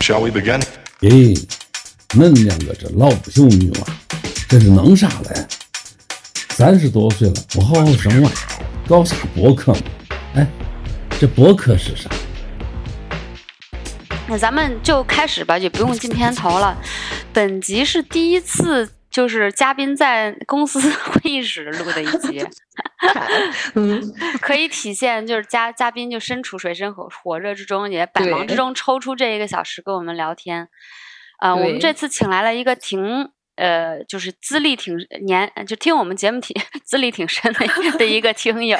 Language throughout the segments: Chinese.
Shall we begin? 咦，恁两个这老不休女娃，这是弄啥嘞？三十多岁了，不好好生娃，搞啥博客嘛？哎，这博客是啥？那咱们就开始吧，就不用进片头了。本集是第一次，就是嘉宾在公司 会议室录的一集，嗯，可以体现就是嘉嘉宾就身处水深火火热之中，也百忙之中抽出这一个小时跟我们聊天。呃，我们这次请来了一个挺呃，就是资历挺年，就听我们节目挺 资历挺深的的一个听友，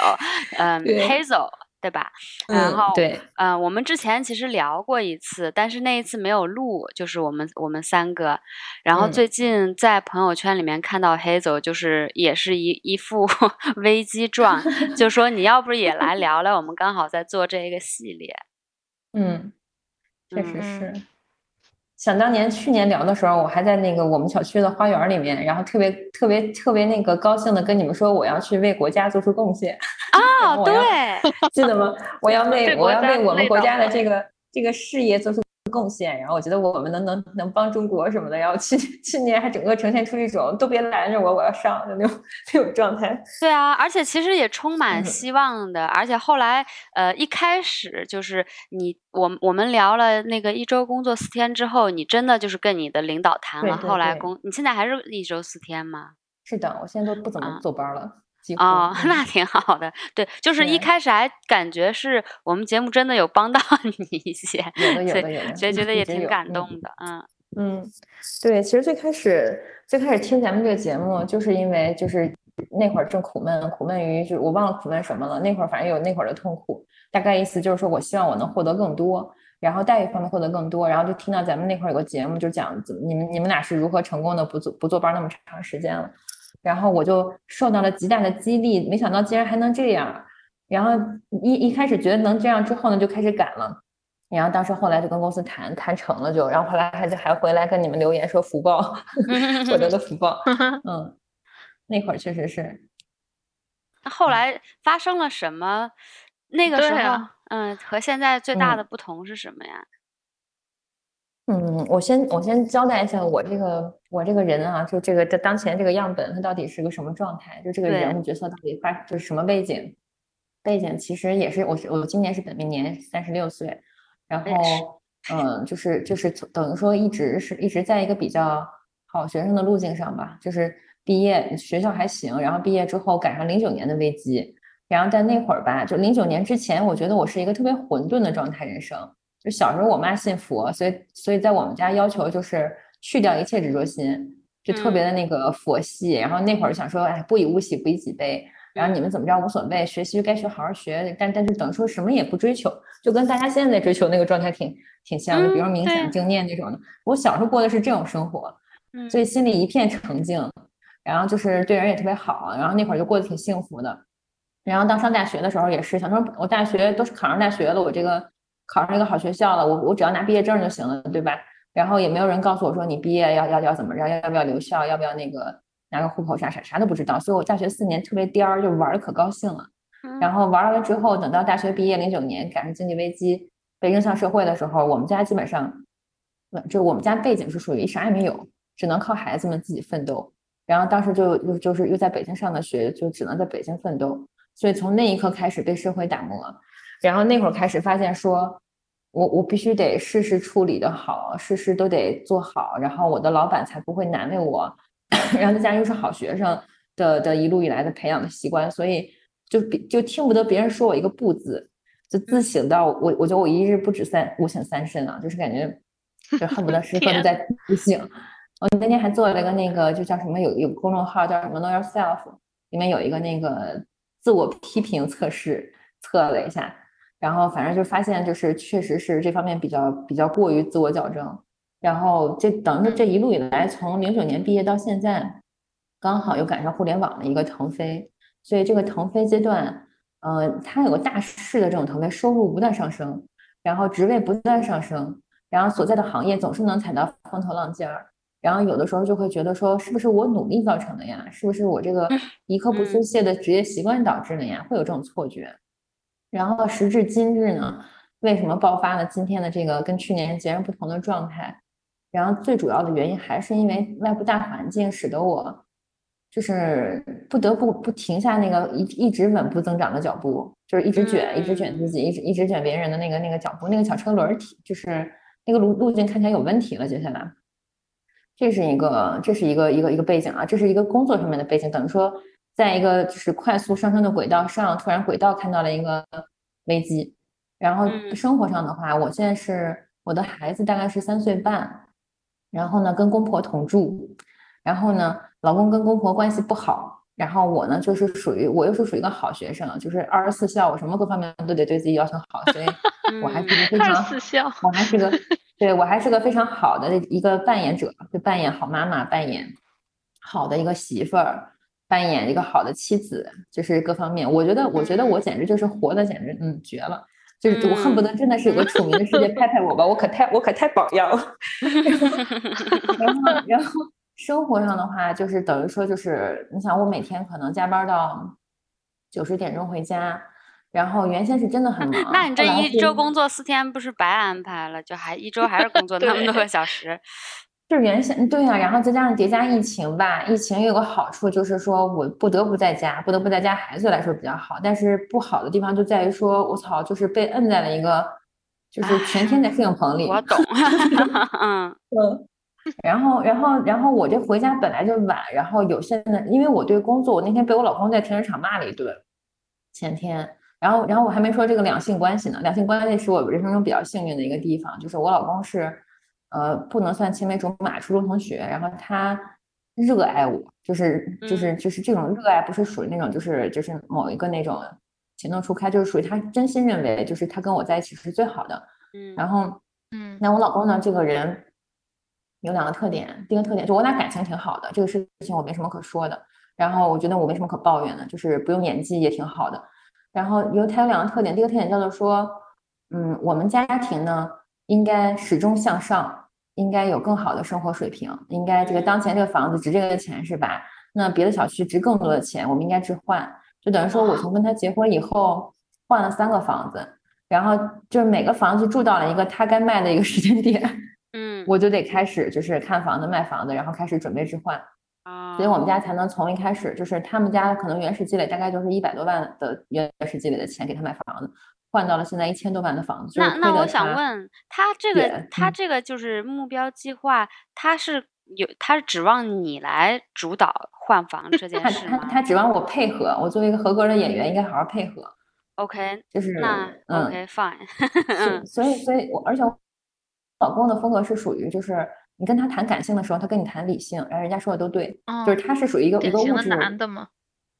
嗯、对 Hazel。对吧？然嗯后，对，呃，我们之前其实聊过一次，但是那一次没有录，就是我们我们三个。然后嗯最近在朋友圈里面看到黑走，就是也是一一副 危机状，就 说你要不也来聊聊？我们刚好在做这个系列。嗯，确实嗯是。想当年去年聊的时候，我还在那个我们小区的花园里面，然后特别特别特别那个高兴的跟你们说，我要去为国家做出贡献。然后哦，对，记得吗？我要 为我要为我们国家的这个这个事业做出贡献，然后我觉得我们能能能帮中国什么的，然后去去年还整个呈现出一种都别拦着我，我要上的那种 那种状态。对啊，而且其实也充满嗯希望的，而且后来呃一开始就是你我我们聊了那个一周工作四天之后，你真的就是跟你的领导谈了，对对对后来工你现在还是一周四天吗？是的，我现在都不怎啊么坐班了，几乎。哦，嗯那挺好的。对，就是一开始还感觉是我们节目真的有帮到 你一些，有的有所以的有的所以觉得也挺感动的。嗯嗯，对，其实最开始最开始听咱们这个节目，就是因为就是那会儿正苦闷，苦闷于就我忘了苦闷什么了。那会儿反正有那会儿的痛苦，大概意思就是说我希望我能获得更多，然后待遇方面获得更多，然后就听到咱们那会儿有个节目，就讲怎么你们你们俩是如何成功的不做不坐班那么长时间了，然后我就受到了极大的激励，没想到竟然还能这样。然后一一开始觉得能这样之后呢，就开始赶了。然后当时后来就跟公司谈谈成了就，然后后来还就还回来跟你们留言说福报，获得了福报。嗯，那会儿确实是，那后来发生了什么？那个时候，啊嗯，和现在最大嗯的不同是什么呀？嗯，我先我先交代一下我这个我这个人啊，就这个这当前这个样本，他到底是个什么状态？就这个人物角色到底发就是什么背景？背景其实也是我是我今年是本命年，三十六岁，然后嗯，就是就是等于说一直是一直在一个比较好学生的路径上吧，就是毕业学校还行，然后毕业之后赶上零九年的危机，然后在那会儿吧，就零九年之前，我觉得我是一个特别混沌的状态人生。就小时候我妈信佛，所以所以在我们家要求就是去掉一切执着心，就特别的那个佛系。然后那会儿想说，哎，不以物喜，不以己悲。然后你们怎么着无所谓，学习就该学，好好学。但但是等于说什么也不追求，就跟大家现在追求那个状态挺挺像的，比如说冥想、正念那种的。我小时候过的是这种生活，嗯所以心里一片澄净，然后就是对人也特别好，然后那会儿就过得挺幸福的。然后到上大学的时候也是想说，我大学都是考上大学了，我这个考上一个好学校了，我我只要拿毕业证就行了，对吧？然后也没有人告诉我说你毕业要要要怎么着，要不要留校，要不要那个拿个户口啥啥啥都不知道，所以我大学四年特别颠儿，就玩的可高兴了。然后玩完了之后，等到大学毕业，零九年赶上经济危机，被扔向社会的时候，我们家基本上，呃就我们家背景是属于啥也没有，只能靠孩子们自己奋斗。然后当时就又就是又在北京上的学，就只能在北京奋斗。所以从那一刻开始被社会打磨，然后那会儿开始发现说，我我必须得事事处理的好，事事都得做好，然后我的老板才不会难为我。然后再加上又是好学生的的一路以来的培养的习惯，所以就比就听不得别人说我一个不字，就自省到我，我觉得我一日不止三五省三身啊，就是感觉 就恨不得时刻都在自省。我那天还做了一个那个，就叫什么有有公众号叫什么 Know Yourself，里面有一个那个自我批评测试，测了一下，然后反正就发现就是确实是这方面比较比较过于自我矫正，然后这等于这一路以来，从零九年毕业到现在，刚好又赶上互联网的一个腾飞，所以这个腾飞阶段，呃，它有个大势的这种腾飞，收入不断上升，然后职位不断上升，然后所在的行业总是能踩到风头浪尖儿。然后有的时候就会觉得说，是不是我努力造成的呀？是不是我这个一刻不松懈的职业习惯导致的呀？会有这种错觉。然后时至今日呢，为什么爆发了今天的这个跟去年截然不同的状态？然后最主要的原因还是因为外部大环境使得我就是不得不不停下那个一一直稳步增长的脚步，就是一直卷，一直卷自己，一直一直卷别人的那个那个脚步，那个小车轮体就是那个路路径看起来有问题了。接下来，这是一个这是一个一个一个背景啊，这是一个工作上面的背景，等于说在一个就是快速上升的轨道上，突然轨道看到了一个危机。然后生活上的话，我现在是我的孩子大概是三岁半，然后呢跟公婆同住，然后呢老公跟公婆关系不好，然后我呢就是属于我又是属于一个好学生，就是二十四孝，我什么各方面都得对自己要求好，所以我还是个非常我还是个对我还是个非常好的一个扮演者，就扮演好妈妈，扮演好的一个媳妇儿，扮演一个好的妻子，就是各方面，我觉得我觉得我简直就是活的简直嗯绝了。就是我恨不得真的是有个 楚明的世界拍拍我吧，我可太我可太榜样了。然后然后生活上的话，就是等于说就是你想我每天可能加班到九十点钟回家，然后原先是真的很忙。那你这一周工作四天不是白安排了？就还一周还是工作那么多个小时？就是原先对呀，然后再加上叠加疫情吧，疫情有个好处就是说我不得不在家，不得不在家，孩子来说比较好。但是不好的地方就在于说，我操，就是被摁在了一个，就是全天在摄影棚里。我懂。嗯 嗯。然后，然后，然后我这回家本来就晚，然后有现在，因为我对工作，我那天被我老公在停车场骂了一顿。前天，然后，然后我还没说这个两性关系呢。两性关系是我人生中比较幸运的一个地方，就是我老公是。呃，不能算青梅竹马，初中同学。然后他热爱我，就是就是就是这种热爱，不是属于那种就是就是某一个那种情窦初开，就是属于他真心认为，就是他跟我在一起是最好的。嗯。然后，嗯，那我老公呢，这个人有两个特点，第一个特点就我俩感情挺好的，这个事情我没什么可说的。然后我觉得我没什么可抱怨的，就是不用演技也挺好的。然后有他有两个特点，第一个特点叫做说，嗯，我们家庭呢。应该始终向上，应该有更好的生活水平，应该这个当前这个房子值这个钱是吧？那别的小区值更多的钱，我们应该置换。就等于说我从跟他结婚以后换了三个房子，然后就是每个房子住到了一个他该卖的一个时间点，嗯，我就得开始就是看房子卖房子，然后开始准备置换啊，所以我们家才能从一开始就是他们家可能原始积累大概就是一百多万的原始积累的钱给他买房子。换到了现在一千多万的房子，那那我想问他这个他这个就是目标计划，他是有他是指望你来主导换房这件事吗？他他指望我配合，我作为一个合格的演员应该好好配合。OK，就是那 OK fine。所以所以，我而且老公的风格是属于就是你跟他谈感性的时候，他跟你谈理性，然后人家说的都对，就是他是属于一个一个物质男的吗？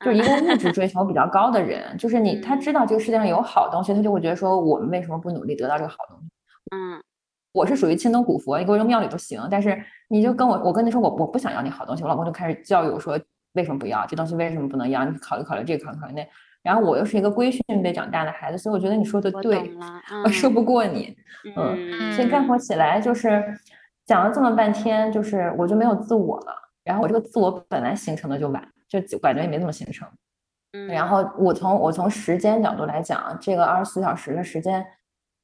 就是一个物质追求比较高的人，就是你，他知道这个世界上有好东西，他就会觉得说，我们为什么不努力得到这个好东西？嗯，我是属于亲能古佛，你给我扔庙里都行，但是你就跟我，我跟你说，我我不想要你好东西，我老公就开始教育我说，为什么不要这东西？为什么不能要？你考虑考虑这个，考虑考虑那。然后我又是一个规训被长大的孩子，所以我觉得你说的对，我说不过你，嗯，所以概括起来就是讲了这么半天，就是我就没有自我了，然后我这个自我本来形成的就晚。就感觉也没怎么形成，嗯，然后我从我从时间角度来讲，这个二十四小时的时间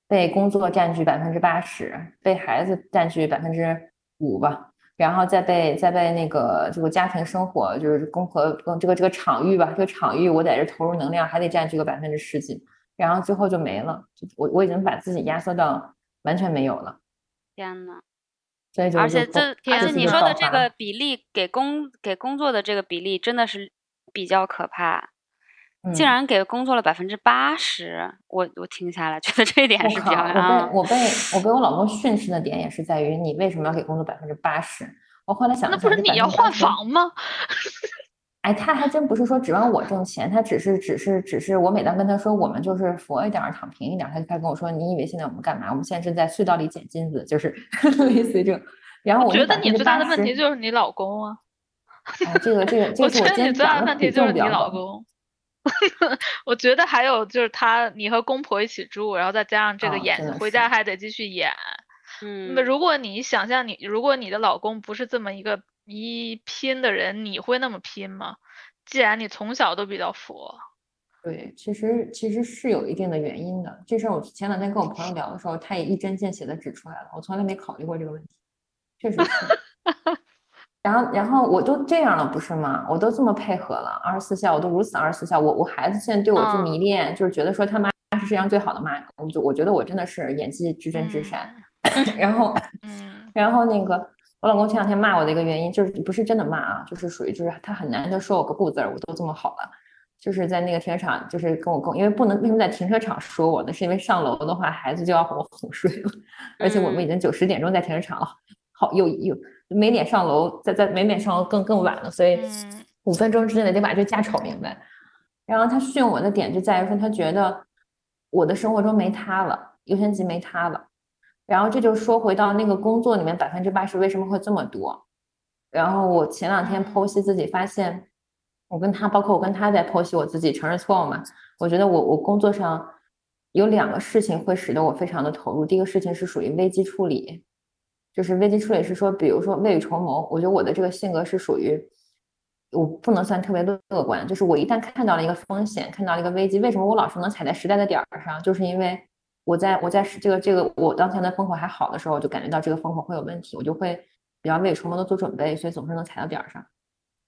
被工作占据百分之八十，被孩子占据百分之五吧，然后再被再被那个这个家庭生活就是工和工这个这个场域吧，这个场域我在这投入能量还得占据个百分之十几，然后最后就没了，我我已经把自己压缩到完全没有了。天呐！而且这，而且你说的这个比例给工给工作的这个比例真的是比较可怕，竟然给工作了百分之八十，我我听下来觉得这一点是比较啊。我被我被我被我老公训斥的点也是在于你为什么要给工作百分之八十？我后来想，那不是你要换房吗？哎，他还真不是说指望我挣钱，他只是只是只是我每当跟他说我们就是佛一点儿躺平一点儿，他就开始跟我说你以为现在我们干嘛？我们现在是在隧道里捡金子，就是 类似于这种。然后我觉得你最大的问题就是你老公啊。哎，这个这个，我觉得你最大的问题就是你老公。我觉得还有就是他，你和公婆一起住，然后再加上这个演，回家还得继续演。嗯。那么如果你想象你，如果你的老公不是这么一个。一拼的人，你会那么拼吗？既然你从小都比较佛，对，其实其实是有一定的原因的。这事儿我前两天跟我朋友聊的时候，他也一针见血的指出来了。我从来没考虑过这个问题，确实是。然后然后我都这样了，不是吗？我都这么配合了，二十四孝，我都如此二十四孝。我我孩子现在对我是迷恋，就是觉得说他妈是世界上最好的妈。我就我觉得我真的是演技之真之善。然后嗯，然后那个我老公前两天骂我的一个原因，就是不是真的骂啊，就是属于就是他很难得说我个不字儿，我都这么好了。就是在那个停车场，就是跟我跟，因为不能为什么在停车场说我呢？是因为上楼的话，孩子就要哄哄睡了，而且我们已经九十点钟在停车场了，好又又没脸上楼，在在没脸上楼更更晚了，所以五分钟之内得把这架吵明白。然后他训我的点就在于说，他觉得我的生活中没他了，优先级没他了。然后这就说回到那个工作里面百分之八十为什么会这么多？然后我前两天剖析自己发现。我跟他，包括我跟他在剖析我自己，承认错误嘛。我觉得我我工作上有两个事情会使得我非常的投入。第一个事情是属于危机处理，就是危机处理是说，比如说未雨绸缪。我觉得我的这个性格是属于我不能算特别乐观，就是我一旦看到了一个风险，看到了一个危机，为什么我老是能踩在时代的点儿上？就是因为我在我在这个这个我当前的风口还好的时候，我就感觉到这个风口会有问题，我就会比较未雨绸缪的做准备，所以总是能踩到点儿上。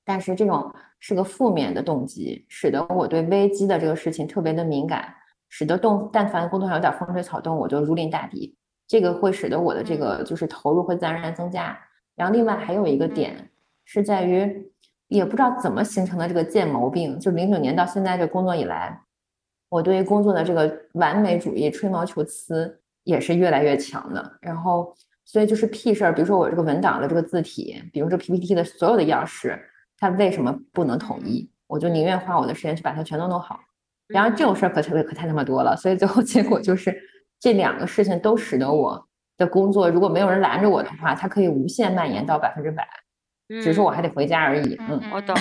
但是这种是个负面的动机，使得我对危机的这个事情特别的敏感，使得动但凡工作上有点风吹草动，我就如临大敌。这个会使得我的这个就是投入会自然而然增加。然后另外还有一个点是在于，也不知道怎么形成的这个贱毛病，就零九年到现在这工作以来，我对于工作的这个完美主义、吹毛求疵也是越来越强的。然后所以就是屁事儿，比如说我这个文档的这个字体，比如这 PPT 的所有的样式。它为什么不能统一？我就宁愿花我的时间去把它全都弄好。然后这种事儿可特别可太他妈多了，所以最后结果就是这两个事情都使得我的工作，如果没有人拦着我的话，它可以无限蔓延到百分之百。只是我还得回家而已。嗯，我懂。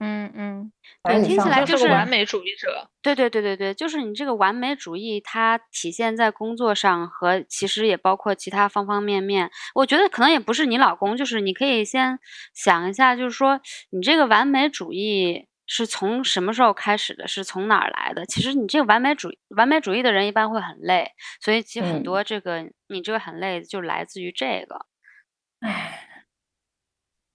嗯嗯，对，听起来就是完美主义者。对对对对对，就是你这个完美主义，它体现在工作上和其实也包括其他方方面面。我觉得可能也不是你老公，就是你可以先想一下，就是说你这个完美主义是从什么时候开始的，是从哪儿来的？其实你这个完美主完美主义的人一般会很累，所以其实很多这个你这个很累就来自于这个。唉。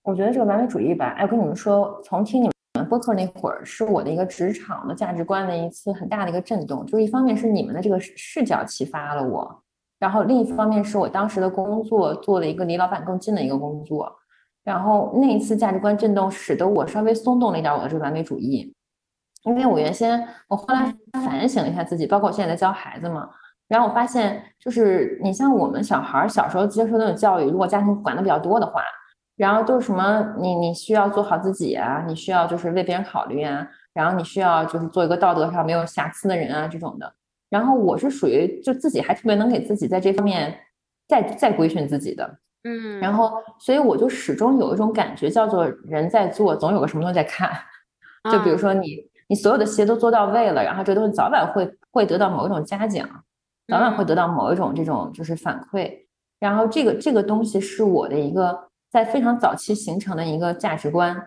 我觉得这个完美主义吧，哎，我跟你们说，从听你们播客那会儿，是我的一个职场的价值观的一次很大的一个震动。就是一方面是你们的这个视角启发了我，然后另一方面是我当时的工作做了一个离老板更近的一个工作，然后那一次价值观震动，使得我稍微松动了一点我的这个完美主义。因为我原先我后来反省了一下自己，包括我现在在教孩子嘛，然后我发现，就是你像我们小孩小时候接受那种教育，如果家庭管的比较多的话。然后就是什么？你你需要做好自己啊，你需要就是为别人考虑啊，然后你需要就是做一个道德上没有瑕疵的人啊，这种的。然后我是属于就自己还特别能给自己在这方面再再规训自己的，嗯。然后所以我就始终有一种感觉，叫做人在做，总有个什么东西在看。就比如说你你所有的鞋都做到位了，然后这东西早晚会会得到某一种嘉奖，早晚会得到某一种这种就是反馈。然后这个这个东西是我的一个。在非常早期形成的一个价值观，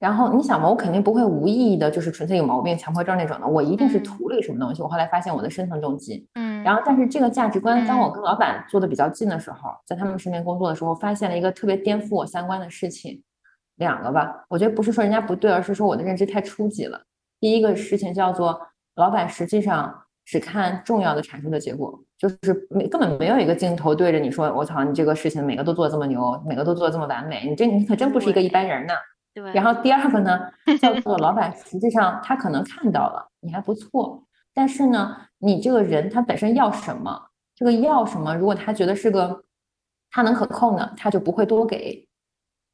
然后你想嘛，我肯定不会无意义的，就是纯粹有毛病、强迫症那种的，我一定是图了一个什么东西。我后来发现我的深层动机，嗯，然后但是这个价值观，当我跟老板坐的比较近的时候，在他们身边工作的时候，发现了一个特别颠覆我三观的事情，两个吧，我觉得不是说人家不对，而是说我的认知太初级了。第一个事情叫做，老板实际上只看重要的阐述的结果。就是没根本没有一个镜头对着你说，我操，你这个事情每个都做这么牛，每个都做这么完美，你这你可真不是一个一般人呢。对。然后第二个呢，叫做老板，实际上他可能看到了你还不错，但是呢，你这个人他本身要什么，这个要什么，如果他觉得是个他能可控的，他就不会多给。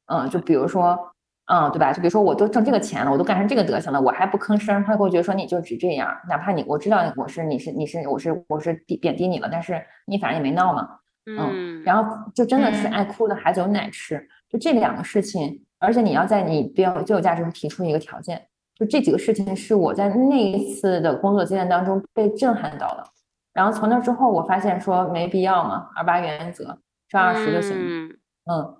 嗯，就比如说。嗯，对吧？就比如说，我都挣这个钱了，我都干成这个德行了，我还不吭声，他会觉得说你就只这样，哪怕你我知道我是你是你是我是我是低贬低你了，但是你反正也没闹嘛，嗯，然后就真的是爱哭的孩子有奶吃，就这两个事情，而且你要在你比较最有价值提出一个条件，就这几个事情是我在那一次的工作经验当中被震撼到了，然后从那之后我发现说没必要嘛，二八原则赚二十就行，嗯。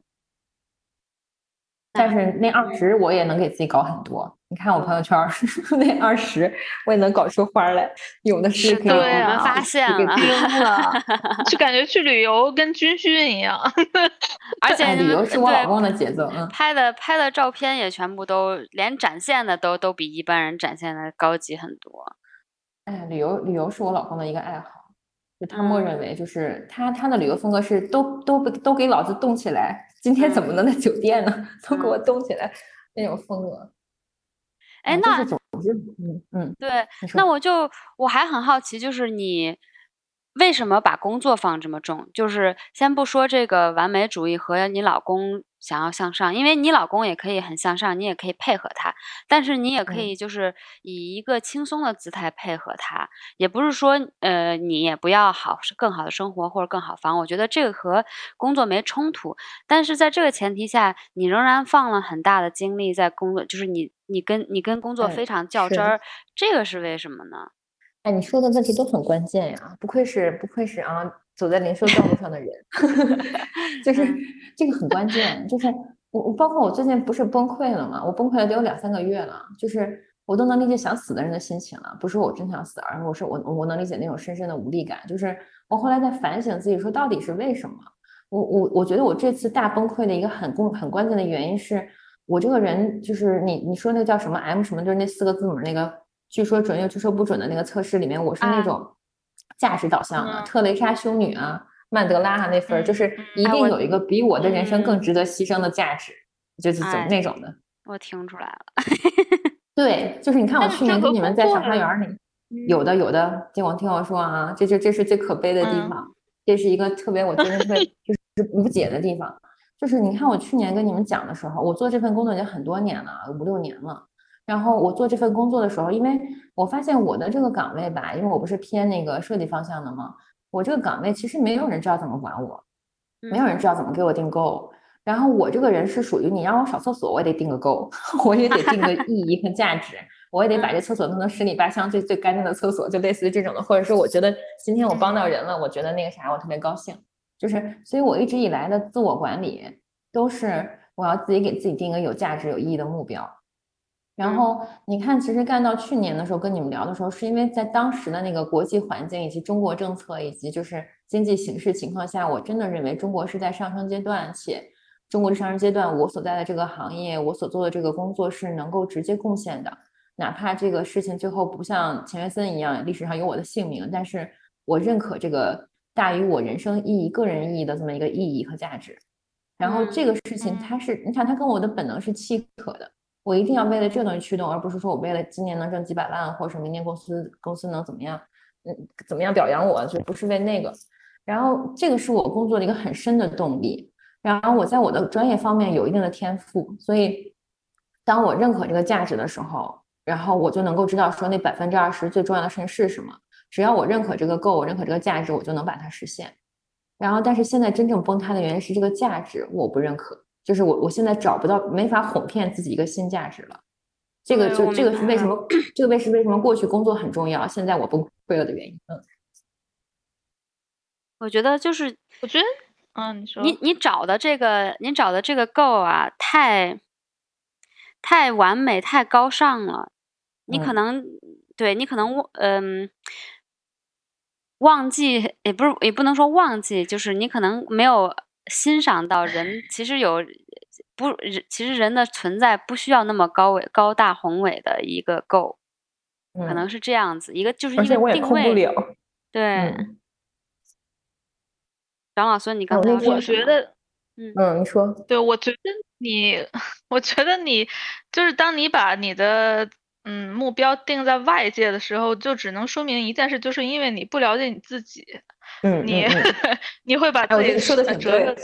但是那二十我也能给自己搞很多，你看我朋友圈 那二十，我也能搞出花来，有的是可以。对啊，发现了，就感觉去旅游跟军训一样。而且旅游是我老公的节奏，嗯，拍的拍的照片也全部都连展现的都都比一般人展现的高级很多。哎，旅游旅游是我老公的一个爱好，就他默认为就是他他的旅游风格是都都不都给老子动起来，今天怎么能在酒店呢？都给我动起来那种风格。哎，那嗯嗯，对，那我就我还很好奇，就是你为什么把工作放这么重？就是先不说这个完美主义和你老公想要向上，因为你老公也可以很向上，你也可以配合他，但是你也可以就是以一个轻松的姿态配合他，也不是说呃你也不要好更好的生活或者更好房，我觉得这个和工作没冲突，但是在这个前提下，你仍然放了很大的精力在工作，就是你。你跟你跟工作非常较真儿，这个是为什么呢？哎，你说的问题都很关键呀，不愧是不愧是啊，走在零售道路上的人，就是这个很关键。就是我我包括我最近不是崩溃了嘛？我崩溃了得有两三个月了，就是我都能理解想死的人的心情了，不是我真想死，而是我是我我能理解那种深深的无力感。就是我后来在反省自己，说到底是为什么？我我我觉得我这次大崩溃的一个很共很关键的原因是。我这个人就是你，你说那叫什么 M 什么，就是那四个字母那个，据说准又据说不准的那个测试里面，我是那种价值导向的。特蕾莎修女啊，曼德拉啊那份儿，就是一定有一个比我的人生更值得牺牲的价值，就是怎那种的。我听出来了。对，就是你看我去年跟你们在小花园里，有的有的，听我听我说啊，这这这是最可悲的地方，这是一个特别我真的特别 就是无解的地方。就是你看，我去年跟你们讲的时候，我做这份工作已经很多年了，五六年了。然后我做这份工作的时候，因为我发现我的这个岗位吧，因为我不是偏那个设计方向的嘛，我这个岗位其实没有人知道怎么管我，没有人知道怎么给我定够。然后我这个人是属于你让我扫厕所，我也得定个够，我也得定个意义和价值，我也得把这厕所弄成十里八乡最最干净的厕所，就类似于这种的。或者说，我觉得今天我帮到人了，我觉得那个啥，我特别高兴。就是，所以我一直以来的自我管理都是我要自己给自己定一个有价值、有意义的目标。然后你看，其实干到去年的时候跟你们聊的时候，是因为在当时的那个国际环境以及中国政策以及就是经济形势情况下，我真的认为中国是在上升阶段，且中国的上升阶段，我所在的这个行业，我所做的这个工作是能够直接贡献的，哪怕这个事情最后不像钱学森一样历史上有我的姓名，但是我认可这个。大于我人生意义、个人意义的这么一个意义和价值，然后这个事情它是，你看它跟我的本能是契合的，我一定要为了这个东西驱动，而不是说我为了今年能挣几百万，或者是明年公司公司能怎么样，嗯，怎么样表扬我，就不是为那个。然后这个是我工作的一个很深的动力。然后我在我的专业方面有一定的天赋，所以当我认可这个价值的时候，然后我就能够知道说那百分之二十最重要的事情是什么。只要我认可这个够，我认可这个价值，我就能把它实现。然后，但是现在真正崩塌的原因是这个价值我不认可，就是我我现在找不到，没法哄骗自己一个新价值了。这个就这个是为什么？这个为是为什么过去工作很重要，现在我崩溃了的原因。嗯，我觉得就是，我觉得，嗯，你说，你你找的这个，你找的这个够啊，太太完美，太高尚了。你可能对你可能嗯。忘记也不是，也不能说忘记，就是你可能没有欣赏到人，其实有不，其实人的存在不需要那么高伟、高大宏伟的一个够，可能是这样子，一个就是一个定位。对，张老师，你刚才我觉得，嗯。嗯，你说，对我觉得你，我觉得你就是当你把你的。嗯，目标定在外界的时候，就只能说明一件事，就是因为你不了解你自己。嗯，你 你会把自己说的折射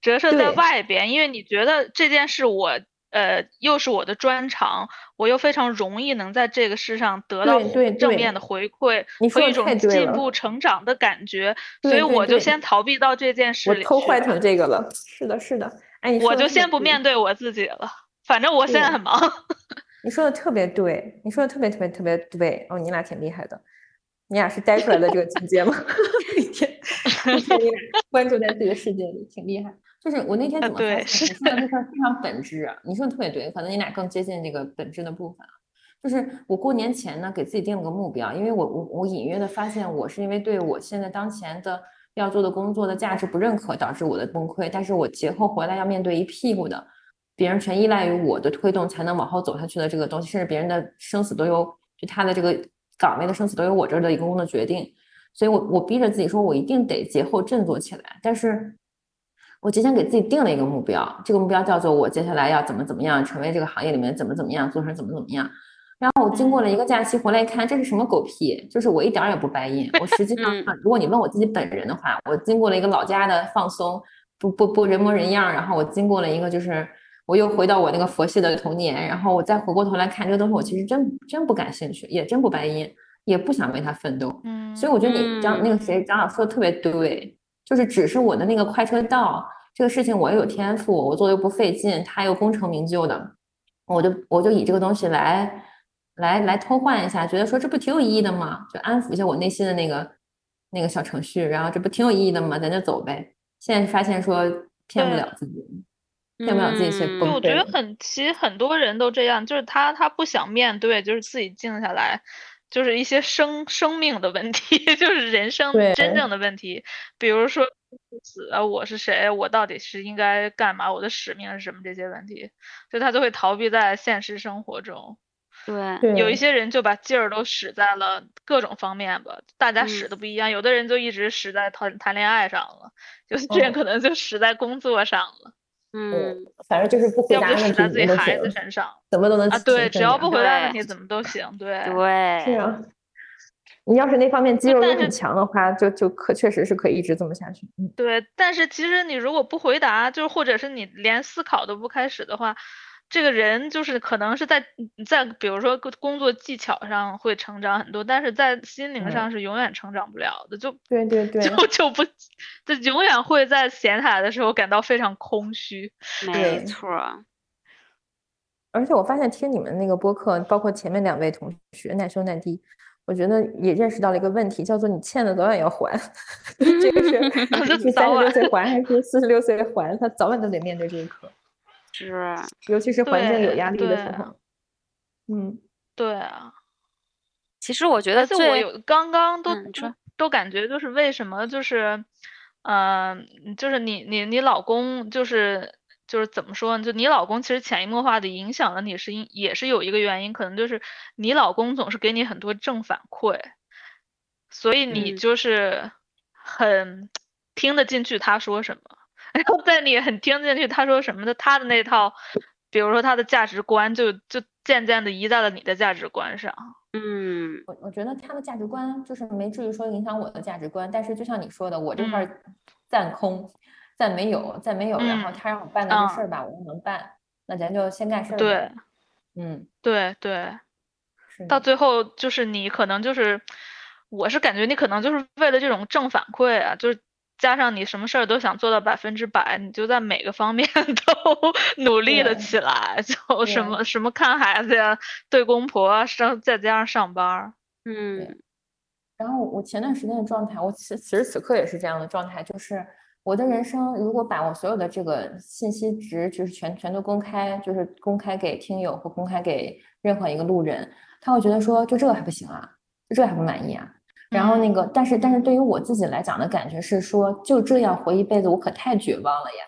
折射在外边，因为你觉得这件事我呃又是我的专长，我又非常容易能在这个事上得到正面的回馈和一种进步成长的感觉，所以我就先逃避到这件事里。我偷坏成这个了，是的，是的。哎，我就先不面对我自己了，反正我现在很忙。你说的特别对，你说的特别特别特别对哦，你俩挺厉害的，你俩是摘出来的这个境界吗？每天关注在自己的世界里，挺厉害。就是我那天怎么发现？你说的这事儿非常本质，你说的特别对，可能你俩更接近这个本质的部分。就是我过年前呢，给自己定了个目标，因为我我我隐约的发现，我是因为对我现在当前的要做的工作的价值不认可，导致我的崩溃。但是我节后回来要面对一屁股的，别人全依赖于我的推动才能往后走下去的这个东西，甚至别人的生死都由就他的这个岗位的生死都由我这儿的一个工作决定。所以我我逼着自己说，我一定得节后振作起来。但是。我提前给自己定了一个目标，这个目标叫做我接下来要怎么怎么样，成为这个行业里面怎么怎么样，做成怎么怎么样。然后我经过了一个假期回来一看，这是什么狗屁？就是我一点也不白印。我实际上，如果你问我自己本人的话，我经过了一个老家的放松，不不不人模人样。然后我经过了一个，就是我又回到我那个佛系的童年。然后我再回过头来看这个东西，我其实真真不感兴趣，也真不白因，也不想为他奋斗。嗯，所以我觉得你张那个谁张老师说的特别对。就是只是我的那个快车道这个事情，我又有天赋，我做的又不费劲，他又功成名就的，我就我就以这个东西来来来偷换一下，觉得说这不挺有意义的吗？就安抚一下我内心的那个那个小程序，然后这不挺有意义的吗？咱就走呗。现在发现说骗不了自己，骗不要自己，所以崩溃。我觉得很，其实很多人都这样，就是他他不想面对，就是自己静下来。就是一些生生命的问题，就是人生真正的问题，比如说死啊，我是谁，我到底是应该干嘛，我的使命是什么这些问题，所以他就会逃避在现实生活中。对，有一些人就把劲儿都使在了各种方面吧，大家使的不一样，有的人就一直使在谈谈恋爱上了，有些人可能就使在工作上了。嗯，反正就是不回答问题自己孩子身上，怎么都能啊？对，只要不回答问题，怎么都行。对对，是啊。你要是那方面肌肉很强的话，就就可确实是可以一直这么下去。嗯，对。但是其实你如果不回答，就是或者是你连思考都不开始的话。这个人就是可能是在在比如说工作技巧上会成长很多，但是在心灵上是永远成长不了的。就对对对，就就不就永远会在闲下来的时候感到非常空虚。没错。而且我发现听你们那个播客，包括前面两位同学难兄难弟，我觉得也认识到了一个问题，叫做你欠的早晚要还。这个是 是三十六岁还还是四十六岁还？他早晚都得面对这一刻。是，尤其是环境有压力的时候，嗯，对啊。其实我觉得，就我有刚刚都都感觉就是为什么就是，嗯，就是你你你老公就是就是怎么说呢？就你老公其实潜移默化的影响了你，是因也是有一个原因，可能就是你老公总是给你很多正反馈，所以你就是很听得进去他说什么。然后在你很听进去他说什么的，他的那套，比如说他的价值观，就就渐渐的移在了你的价值观上。嗯，我我觉得他的价值观就是没至于说影响我的价值观，但是就像你说的，我这块暂空，暂没有，暂没有，然后他让我办的这事儿吧，我又能办，那咱就先干事儿。对，嗯，对对，到最后就是你可能就是，我是感觉你可能就是为了这种正反馈啊，就是。加上你什么事儿都想做到百分之百，你就在每个方面 都努力了起来，就什么什么看孩子呀，对公婆，上再加上上班，嗯。然后我前段时间的状态，我此此时此刻也是这样的状态，就是我的人生如果把我所有的这个信息值，就是全全都公开，就是公开给听友或公开给任何一个路人，他会觉得说，就这个还不行啊，就这还不满意啊。然后那个，但是但是对于我自己来讲的感觉是说，就这样活一辈子，我可太绝望了呀！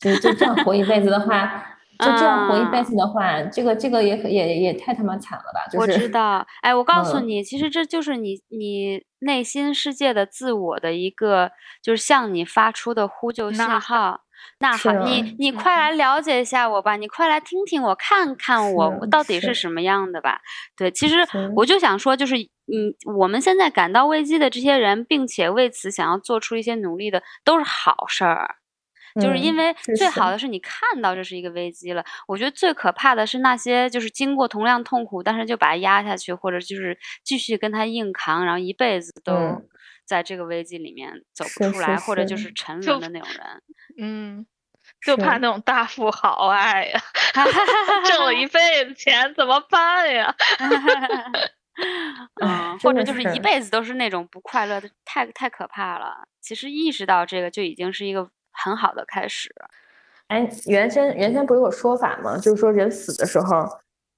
就就这样活一辈子的话，就这样活一辈子的话，这个这个也也也太他妈惨了吧！我知道，哎，我 告诉你，其实这就是你你内心世界的自我的一个，就是向你发出的呼救信号。那好，你你快来了解一下我吧，你快来听听我，看看我到底是什么样的吧。对，其实我就想说，就是嗯，我们现在感到危机的这些人，并且为此想要做出一些努力的，都是好事儿。就是因为最好的是你看到这是一个危机了。我觉得最可怕的是那些就是经过同样痛苦，但是就把它压下去，或者就是继续跟他硬扛，然后一辈子都在这个危机里面走不出来，或者就是沉沦的那种人。嗯，就怕那种大富豪爱呀，挣了一 辈子钱怎么办呀？嗯，或者就是一辈子都是那种不快乐的，太太可怕了。其实意识到这个就已经是一个很好的开始。哎，原先原先不是有说法吗？就是说人死的时候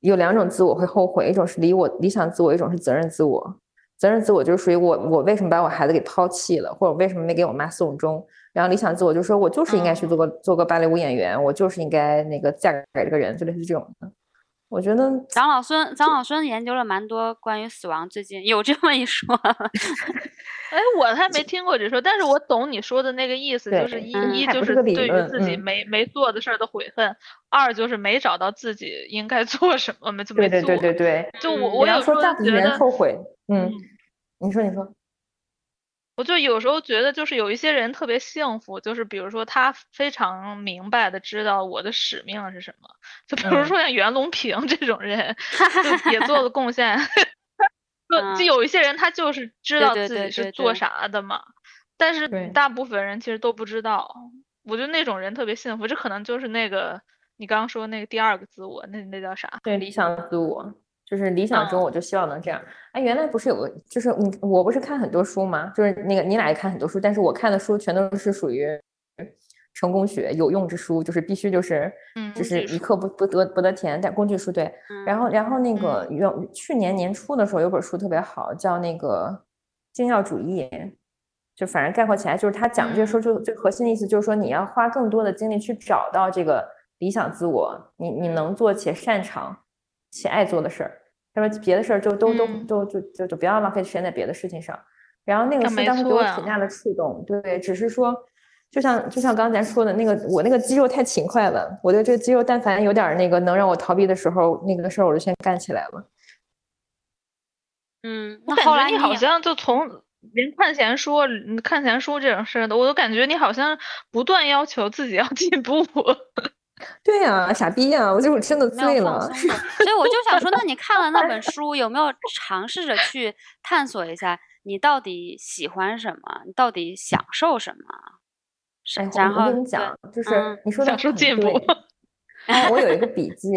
有两种自我会后悔，一种是理我理想自我，一种是责任自我。责任自我就是属于我，我为什么把我孩子给抛弃了，或者为什么没给我妈送终？然后理想自我就说我就是应该去做个做个芭蕾舞演员，我就是应该那个嫁给这个人，就类似这种的。我觉得张老孙张老孙研究了蛮多关于死亡，最近有这么一说。哎，我还没听过这说，但是我懂你说的那个意思，就是一一就是对于自己没没做的事儿的悔恨，二就是没找到自己应该做什么没就没做。对对对对对，就我我有时候觉得后悔，嗯，你说你说。我就有时候觉得，就是有一些人特别幸福，就是比如说他非常明白的知道我的使命是什么，就比如说像袁隆平这种人，就也做了贡献。就就有一些人他就是知道自己是做啥的嘛，但是大部分人其实都不知道。我觉得那种人特别幸福，这可能就是那个你刚刚说那个第二个自我，那那叫啥？对，理想自我。就是理想中，我就希望能这样。哎，原来不是有个，就是你我不是看很多书吗？就是那个你俩也看很多书，但是我看的书全都是属于成功学有用之书，就是必须就是，就是一刻不不得不得甜。但工具书对，然后然后那个有去年年初的时候有本书特别好，叫那个精要主义，就反正概括起来就是他讲这个书就最核心的意思就是说你要花更多的精力去找到这个理想自我，你你能做且擅长。且爱做的事儿，他说别的事儿就都都都就就就不要浪费时间在别的事情上。然后那个书当时给我挺大的触动，对，只是说，就像就像刚才说的那个，我那个肌肉太勤快了，我的这个肌肉但凡有点那个能让我逃避的时候，那个事儿我就先干起来了。嗯，我感觉你好像就从连看闲书、看闲书这种事儿的，我都感觉你好像不断要求自己要进步。对呀，傻逼呀！我就真的醉了。所以我就想说，那你看了那本书，有没有尝试着去探索一下，你到底喜欢什么？你到底享受什么？然后我跟你讲，就是你说的很对。哎，我有一个笔记。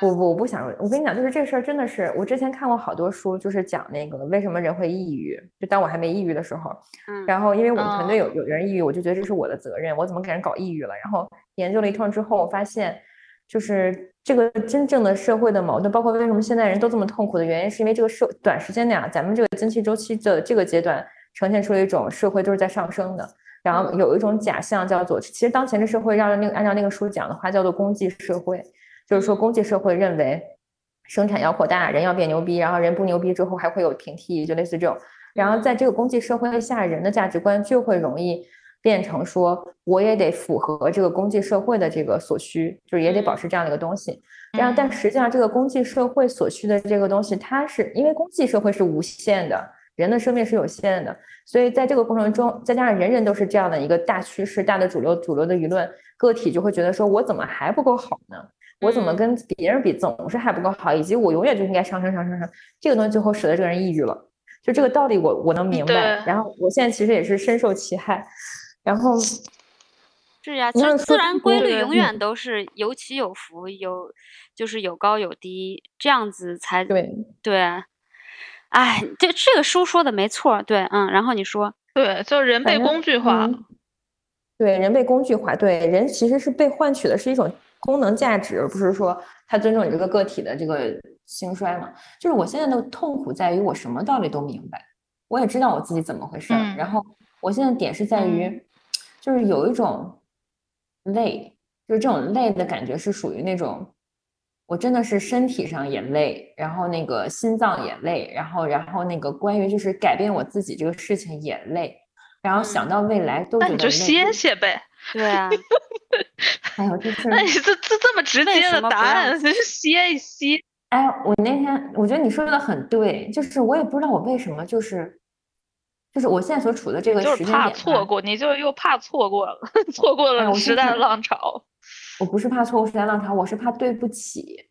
不不，我不想。我跟你讲，就是这个事儿真的是，我之前看过好多书，就是讲那个为什么人会抑郁。就当我还没抑郁的时候，嗯，然后因为我们团队有有人抑郁，我就觉得这是我的责任，我怎么给人搞抑郁了？然后研究了一通之后，我发现就是这个真正的社会的矛盾，包括为什么现在人都这么痛苦的原因，是因为这个社短时间内啊，咱们这个经济周期的这个阶段呈现出了一种社会都是在上升的，然后有一种假象叫做，其实当前的社会让那个按照那个书讲的话叫做功绩社会。就是说，公济社会认为生产要扩大，人要变牛逼，然后人不牛逼之后还会有平替，就类似这种。然后在这个公济社会下，人的价值观就会容易变成说，我也得符合这个公济社会的这个所需，就是也得保持这样的一个东西。然后，但实际上这个公济社会所需的这个东西，它是因为公济社会是无限的，人的生命是有限的，所以在这个过程中，再加上人人都是这样的一个大趋势、大的主流、主流的舆论，个体就会觉得说，我怎么还不够好呢？我怎么跟别人比总是还不够好，以及我永远就应该上升上升上，这个东西最后使得这个人抑郁了。就这个道理，我我能明白。然后我现在其实也是深受其害。然后 是呀，其实自然规律永远都是有起有伏，有就是有高有低，这样子才对对。哎，这这个书说的没错，对，嗯。然后你说，对，就是人被工具化了。对，人被工具化，对，人其实是被换取的是一种。功能价值，而不是说他尊重你这个个体的这个兴衰嘛？就是我现在的痛苦在于我什么道理都明白，我也知道我自己怎么回事儿。然后我现在点是在于，就是有一种累，就是这种累的感觉是属于那种，我真的是身体上也累，然后那个心脏也累，然后然后那个关于就是改变我自己这个事情也累，然后想到未来都觉得累。那你就歇歇呗。对啊。还有就是，那你这这这么直接的答案，就歇一歇。哎，我那天我觉得你说的很对，就是我也不知道我为什么，就是就是我现在所处的这个时间点，怕错过，你就又怕错过了，错过了时代的浪潮。我不是怕错过时代浪潮，我是怕对不起。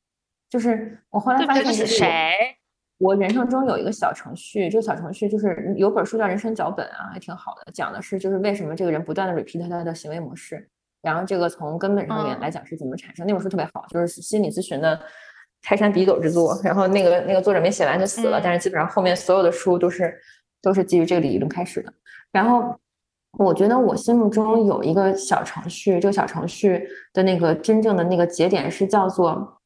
就是我后来发现，是谁？我人生中有一个小程序，这个小程序就是有本书叫《人生脚本》啊，还挺好的，讲的是就是为什么这个人不断的 repeat 他的行为模式。然后这个从根本上面来讲是怎么产生？那本书特别好，就是心理咨询的开山鼻祖之作。然后那个那个作者没写完就死了，但是基本上后面所有的书都是都是基于这个理论开始的。然后我觉得我心目中有一个小程序，这个小程序的那个真正的那个节点是叫做，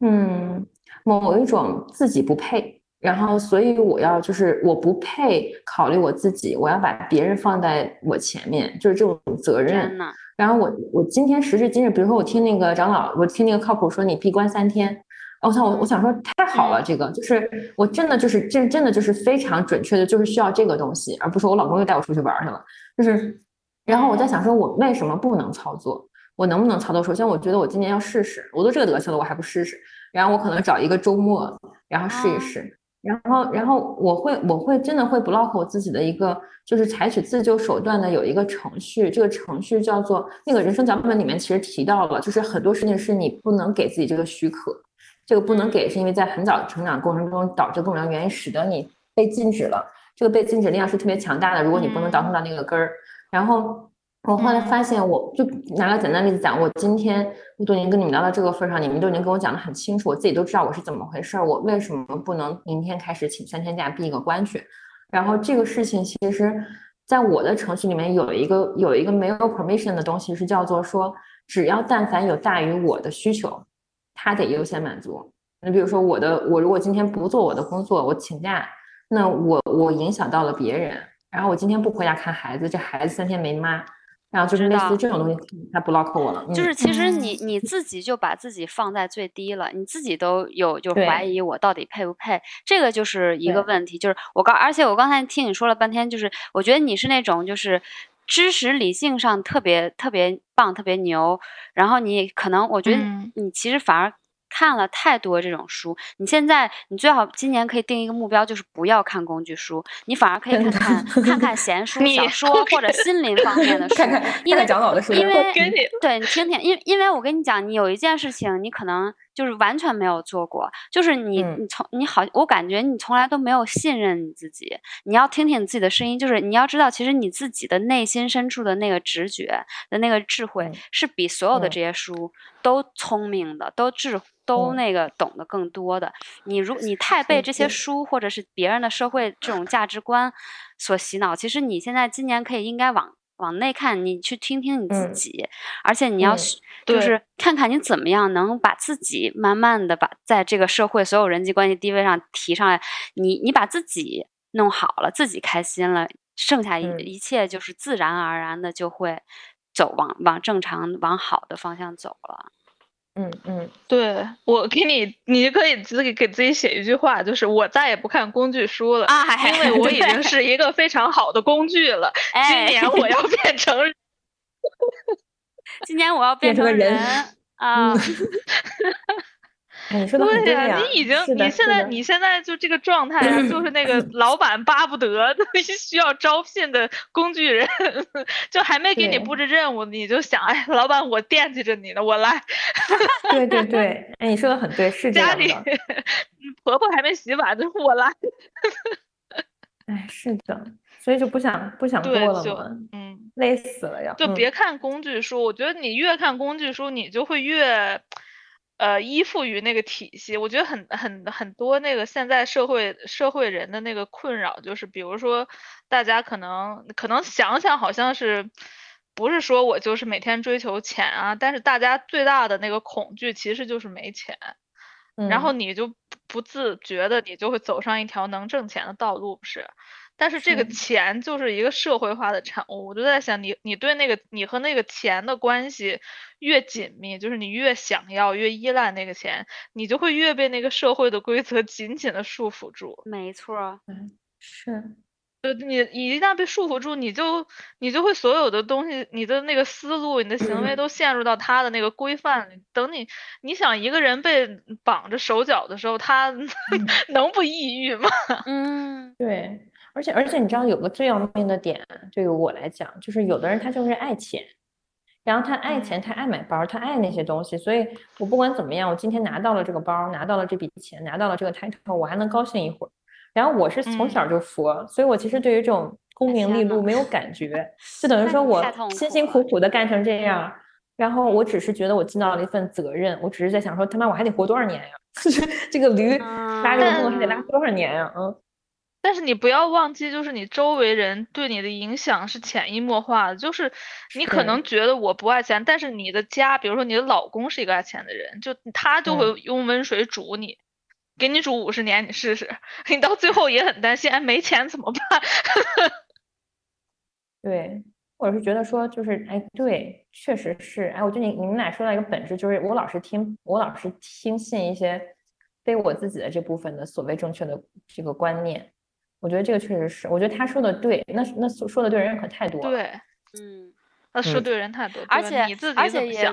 嗯，某一种自己不配，然后所以我要就是我不配考虑我自己，我要把别人放在我前面，就是这种责任。然后我我今天时至今日，比如说我听那个长老，我听那个靠谱说你闭关三天。我想，我我想说太好了，这个就是我真的就是这真的就是非常准确的，就是需要这个东西，而不是我老公又带我出去玩去了。就是，然后我在想说，我为什么不能操作？我能不能操作？首先，我觉得我今年要试试，我都这个德行了，我还不试试？然后我可能找一个周末，然后试一试。然后，然后我会我会真的会 block 我自己的一个，就是采取自救手段的有一个程序，这个程序叫做那个人生脚本里面其实提到了，就是很多事情是你不能给自己这个许可。这个不能给，是因为在很早的成长过程中导致各种原因，使得你被禁止了。这个被禁止力量是特别强大的。如果你不能倒腾到那个根儿，然后我后来发现，我就拿个简单例子讲，我今天我都已经跟你们聊到这个份上，你们都已经跟我讲的很清楚，我自己都知道我是怎么回事儿，我为什么不能明天开始请三天假闭一个关去？然后这个事情其实，在我的程序里面有一个有一个没有 permission 的东西，是叫做说，只要但凡有大于我的需求。他得优先满足。你比如说，我的我如果今天不做我的工作，我请假，那我我影响到了别人。然后我今天不回家看孩子，这孩子三天没妈，然后就是类似这种东西，他 block 我了。就是其实你你自己就把自己放在最低了，你自己都有就怀疑我到底配不配，这个就是一个问题。就是我刚，而且我刚才听你说了半天，就是我觉得你是那种就是。知识理性上特别特别棒，特别牛。然后你可能，我觉得你其实反而看了太多这种书。你现在你最好今年可以定一个目标，就是不要看工具书，你反而可以看看看看闲书、小说或者心灵方面的 书。看看因为长老的书，因为对你听听，因因为我跟你讲，你有一件事情，你可能。就是完全没有做过，就是你你从你好，我感觉你从来都没有信任你自己。你要听听你自己的声音，就是你要知道，其实你自己的内心深处的那个直觉的那个智慧，是比所有的这些书都聪明的，都智都那个懂得更多的。你如你太被这些书或者是别人的社会这种价值观所洗脑，其实你现在今年可以应该往。往内看，你去听听你自己，而且你要就是看看你怎么样能把自己慢慢的把在这个社会所有人际关系地位上提上来。你你把自己弄好了，自己开心了，剩下一一切就是自然而然的就会走往往正常往好的方向走了。嗯嗯，对我给你，你可以自己给自己写一句话，就是我再也不看工具书了啊，因为我已经是一个非常好的工具了。今年我要 变成，今年我要变成人啊。你说的对呀，你已经，你现在，你现在就这个状态啊，就是那个老板巴不得 需要招聘的工具人，就还没给你布置任务，你就想，哎，老板，我惦记着你呢，我来。对对对，哎，你说的很对，是家里 婆婆还没洗碗，就是我来。哎，是的，所以就不想不想过了嘛，嗯，累死了要。就别看工具书，我觉得你越看工具书，你就会越。呃，依附于那个体系，我觉得很很很多那个现在社会社会人的那个困扰，就是比如说，大家可能可能想想，好像是不是说我就是每天追求钱啊？但是大家最大的那个恐惧其实就是没钱，然后你就不自觉的你就会走上一条能挣钱的道路，不是？但是这个钱就是一个社会化的产物，我就在想，你你对那个你和那个钱的关系越紧密，就是你越想要越依赖那个钱，你就会越被那个社会的规则紧紧的束缚住。没错，嗯，是，就，你你一旦被束缚住，你就你就会所有的东西，你的那个思路，你的行为都陷入到他的那个规范里。等你你想一个人被绑着手脚的时候，他 能不抑郁吗？嗯，对。而且而且，你知道有个最要命的点，对于我来讲，就是有的人他就是爱钱，然后他爱钱，他爱买包，他爱那些东西，所以我不管怎么样，我今天拿到了这个包，拿到了这笔钱，拿到了这个 title，我还能高兴一会儿。然后我是从小就佛，所以我其实对于这种功名利禄没有感觉，就等于说我辛辛苦苦的干成这样，然后我只是觉得我尽到了一份责任，我只是在想说他妈我还得活多少年呀？这个驴拉这个磨还得拉多少年呀？嗯。但是你不要忘记，就是你周围人对你的影响是潜移默化的。就是你可能觉得我不爱钱，但是你的家，比如说你的老公是一个爱钱的人，就他就会用温水煮你，给你煮五十年，你试试。你到最后也很担心，哎，没钱怎么办？对，我是觉得说，就是哎，对，确实是，哎，我觉得你你们俩说到一个本质，就是我老是听，我老是听信一些非我自己的这部分的所谓正确的这个观念。我觉得这个确实是，我觉得他说的对，那那说的对人可太多了。对，嗯，他说对人太多，而且而且也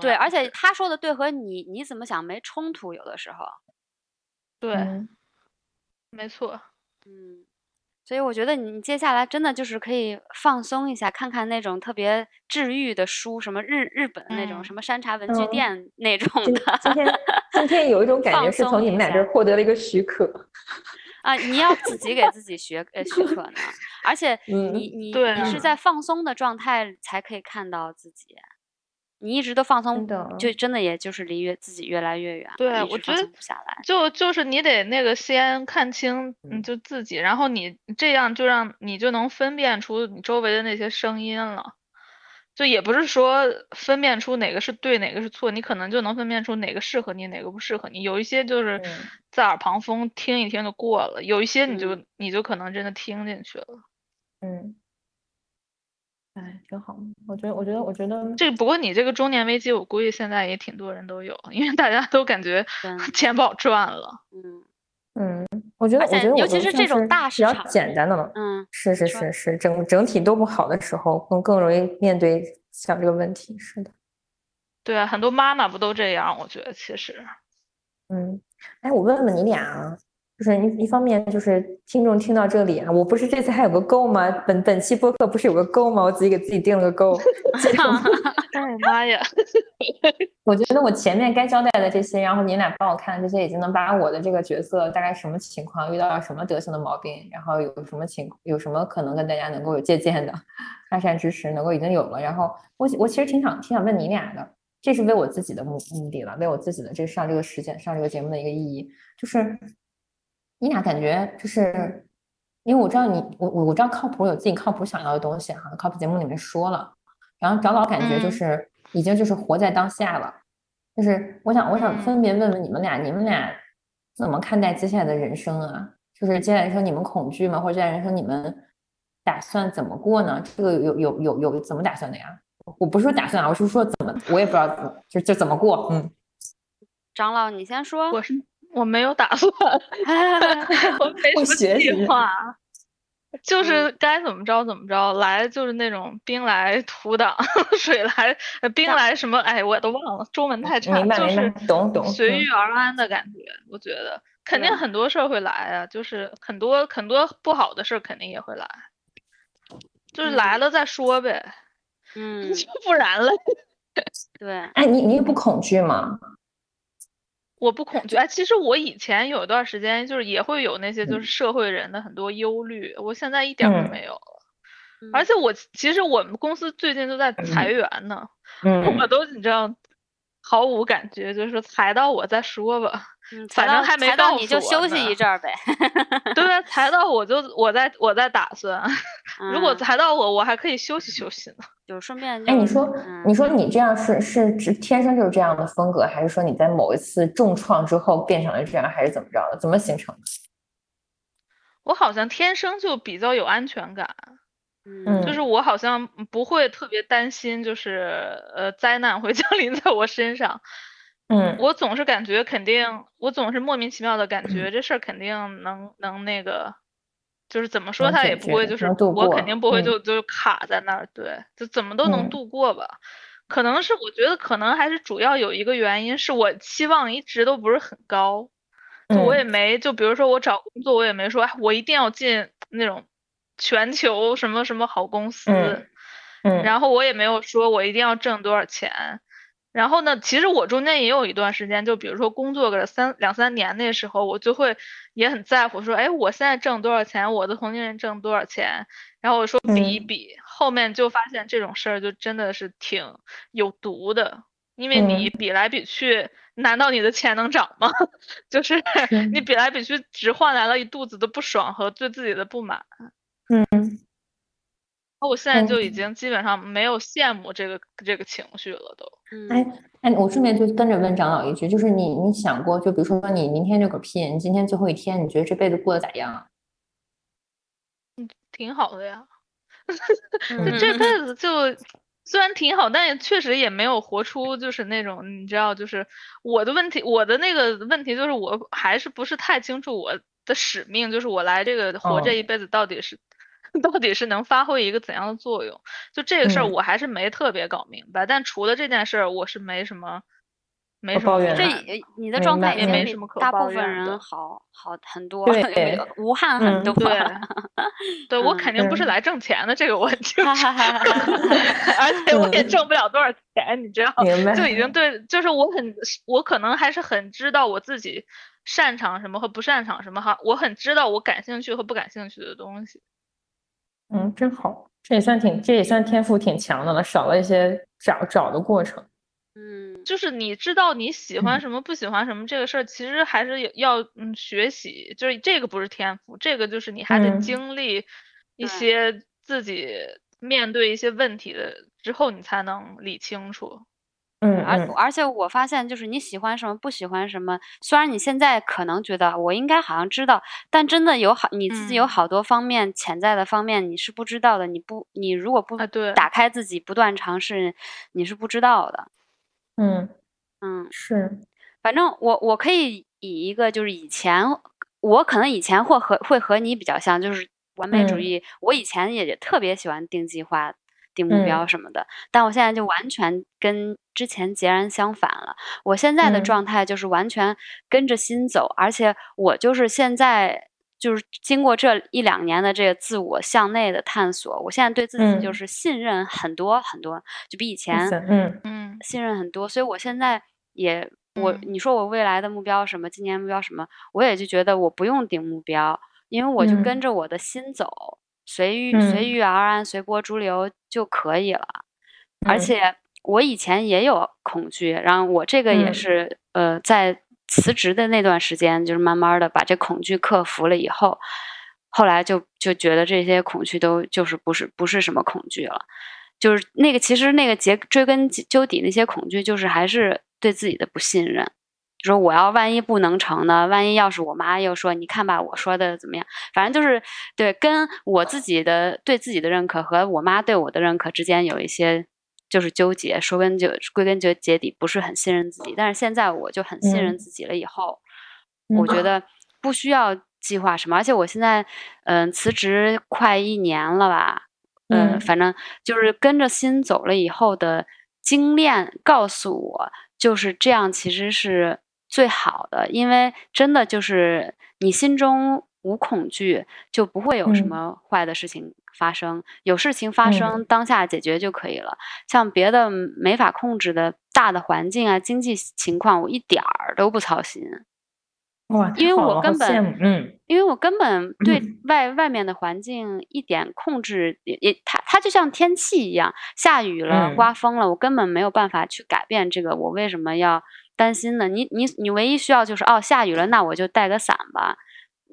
对，而且他说的对和你你怎么想没冲突，有的时候。对，没错，嗯，所以我觉得你接下来真的就是可以放松一下，看看那种特别治愈的书，什么日日本那种什么山茶文具店那种的。今天今天有一种感觉是从你们俩这儿获得了一个许可。啊，你要自己给自己学呃许可呢，而且你你你是在放松的状态才可以看到自己，你一直都放松，就真的也就是离越自己越来越远。对，我觉得就就是你得那个先看清，嗯，就自己，然后你这样就让你就能分辨出你周围的那些声音了。就也不是说分辨出哪个是对，哪个是错，你可能就能分辨出哪个适合你，哪个不适合你。有一些就是在耳旁风，听一听就过了；有一些你就你就可能真的听进去了。嗯，哎，挺好。我觉得，我觉得，我觉得这不过你这个中年危机，我估计现在也挺多人都有，因为大家都感觉 钱不好赚了。嗯。嗯，我觉得，我觉得，尤其是这种大比较简单的嘛。嗯，是是是是，整整体都不好的时候，更更容易面对像这个问题。是的，对啊，很多妈妈不都这样？我觉得其实，嗯，哎，我问问你俩啊。就是一一方面，就是听众听到这里啊，我不是这次还有个勾吗？本本期播客不是有个勾吗？我自己给自己定了个勾。哎妈呀！我觉得我前面该交代的这些，然后你俩帮我看这些，已经能把我的这个角色大概什么情况，遇到了什么德行的毛病，然后有什么情，有什么可能跟大家能够有借鉴的，发善知识能够已经有了。然后我我其实挺想挺想问你俩的，这是为我自己的目目的了，为我自己的这上这个时间上这个节目的一个意义，就是。你俩感觉就是，因为我知道你，我我我知道靠谱有自己靠谱想要的东西哈，靠谱节目里面说了，然后找老感觉就是已经就是活在当下了，就是我想我想分别问问你们俩，你们俩怎么看待接下来的人生啊？就是接下来人生你们恐惧吗？或者接下来人生你们打算怎么过呢？这个有有有有怎么打算的呀？我不是说打算啊，我是说怎么，我也不知道怎么就就怎么过。嗯，长老你先说。我是。我没有打算 我没什么计划，就是该怎么着怎么着来，就是那种兵来土挡，水来兵来什么，哎，我都忘了，中文太差，就是懂懂随遇而安的感觉。我觉得肯定很多事儿会来啊，就是很多很多不好的事儿肯定也会来，就是来了再说呗，嗯，不然了，对，哎，你你也不恐惧吗？我不恐惧。哎，其实我以前有一段时间就是也会有那些就是社会人的很多忧虑，我现在一点都没有了。而且我其实我们公司最近都在裁员呢，我都你知道毫无感觉，就是裁到我再说吧，反正还没到你就休息一阵儿呗。对，裁到我就我在我在打算，如果裁到我，我还可以休息休息呢。就顺便哎，你说，你说你这样是是是天生就是这样的风格，还是说你在某一次重创之后变成了这样，还是怎么着的？怎么形成的？我好像天生就比较有安全感，嗯，就是我好像不会特别担心，就是呃灾难会降临在我身上，嗯，我总是感觉肯定，我总是莫名其妙的感觉这事儿肯定能能那个。就是怎么说他也不会，就是我肯定不会就就卡在那儿，对，就怎么都能度过吧。可能是我觉得可能还是主要有一个原因是我期望一直都不是很高，就我也没就比如说我找工作我也没说哎我一定要进那种全球什么什么好公司，嗯，然后我也没有说我一定要挣多少钱。然后呢，其实我中间也有一段时间，就比如说工作个三两三年那时候，我就会也很在乎，说，哎，我现在挣多少钱，我的同龄人挣多少钱，然后我说比一。比，后面就发现这种事儿就真的是挺有毒的，因为你比来比去，难道你的钱能涨吗？就是。你比来比去，只换来了一肚子的不爽和对自己的不满。嗯，我现在就已经基本上没有羡慕这个这个情绪了，都。哎哎，我顺便就跟着问长老一句，就是你你想过，就比如说你明天就个屁，你今天最后一天，你觉得这辈子过得咋样？嗯，挺好的呀。就这辈子就。虽然挺好，但也确实也没有活出就是那种你知道，就是我的问题，我的那个问题就是我还是不是太清楚我的使命，就是我来这个活这一辈子到底是 到底是能发挥一个怎样的作用，就这个事儿我还是没特别搞明白。但除了这件事儿，我是没什么。没什么，这你的状态也没什么可大部分人好好很多，对，无憾很多。对，对我肯定不是来挣钱的，这个我就。而且我也挣不了多少钱，你知道，就已经对，就是我很，我可能还是很知道我自己擅长什么和不擅长什么哈，我很知道我感兴趣和不感兴趣的东西。嗯，真好，这也算挺，这也算天赋挺强的了，少了一些找找的过程。嗯，就是你知道你喜欢什么不喜欢什么这个事儿，其实还是要嗯学习，就是这个不是天赋，这个就是你还得经历一些自己面对一些问题的之后，你才能理清楚。嗯，而而且我发现就是你喜欢什么不喜欢什么，虽然你现在可能觉得我应该好像知道，但真的有好你自己有好多方面潜在的方面你是不知道的，你不你如果不打开自己不断尝试，你是不知道的。嗯嗯。是，反正我我可以以一个就是以前我可能以前会和会和你比较像，就是完美主义。我以前也特别喜欢定计划、定目标什么的，但我现在就完全跟之前截然相反了。我现在的状态就是完全跟着心走，而且我就是现在。就是经过这一两年的这个自我向内的探索，我现在对自己就是信任很多很多，就比以前嗯嗯信任很多。所以我现在也我你说我未来的目标什么，今年目标什么，我也就觉得我不用定目标，因为我就跟着我的心走，随遇随遇而安，随波逐流就可以了。而且我以前也有恐惧，然后我这个也是呃在。辞职的那段时间，就是慢慢的把这恐惧克服了以后，后来就就觉得这些恐惧都就是不是不是什么恐惧了，就是那个其实那个结追根究底那些恐惧，就是还是对自己的不信任，说我要万一不能成呢？万一要是我妈又说你看吧，我说的怎么样？反正就是对跟我自己的对自己的认可和我妈对我的认可之间有一些。就是纠结，说根就归根结结底不是很信任自己，但是现在我就很信任自己了。以后我觉得不需要计划什么，而且我现在嗯辞职快一年了吧，嗯，反正就是跟着心走了以后的经验告诉我，就是这样其实是最好的，因为真的就是你心中无恐惧，就不会有什么坏的事情。发生有事情发生，当下解决就可以了。像别的没法控制的大的环境啊，经济情况，我一点儿都不操心。哇，因为我根本嗯，因为我根本对外外面的环境一点控制也也，它它就像天气一样，下雨了，刮风了，我根本没有办法去改变这个。我为什么要担心的？你你你唯一需要就是哦，下雨了，那我就带个伞吧。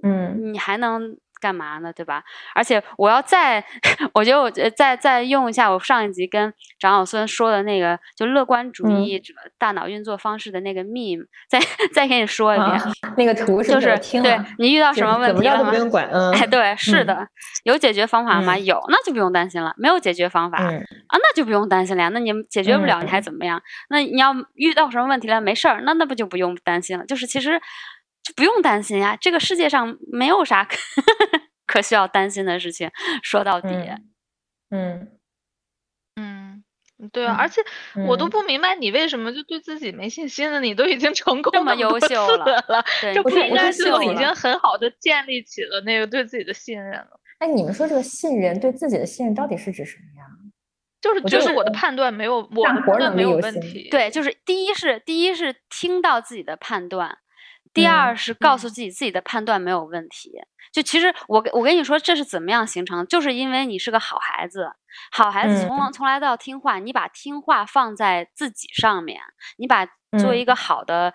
嗯，你还能。干嘛呢？对吧？而且我要再，我觉得我再再用一下我上一集跟长老孙说的那个，就乐观主义者大脑运作方式的那个 meme，再再给你说一遍。那个图是就是对你遇到什么问题了吗？不用管。嗯，哎，对，是的，有解决方法吗？有，那就不用担心了。没有解决方法啊，那就不用担心了呀。那你解决不了，你还怎么样？那你要遇到什么问题了？没事儿，那那不就不用担心了？就是其实。就不用担心呀，这个世界上没有啥可 可需要担心的事情。说到底，嗯嗯，对啊，而且我都不明白你为什么就对自己没信心呢？你都已经成功这么优秀了，这不应该就已经很好的建立起了那个对自己的信任了？哎，你们说这个信任对自己的信任到底是指什么呀？就是就是我的判断没有，我的判断没有问题。对，就是第一是第一是听到自己的判断。第二是告诉自己自己的判断没有问题。就其实我我跟你说这是怎么样形成，就是因为你是个好孩子，好孩子从从来都要听话，你把听话放在自己上面，你把作为一个好的。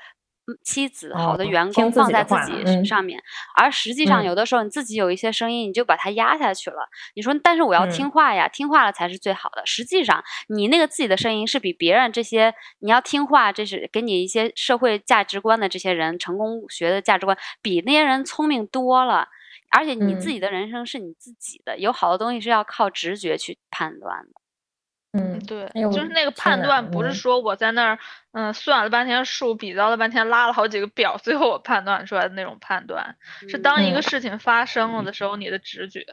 妻子好的员工放在自己上面，而实际上有的时候你自己有一些声音，你就把它压下去了。你说，但是我要听话呀，听话了才是最好的。实际上，你那个自己的声音是比别人这些你要听话，这是给你一些社会价值观的这些人，成功学的价值观比那些人聪明多了。而且你自己的人生是你自己的，有好多东西是要靠直觉去判断的。嗯，对，就是那个判断，不是说我在那儿，嗯，算了半天数，比较了半天，拉了好几个表，最后我判断出来的那种判断，是当一个事情发生了的时候，你的直觉。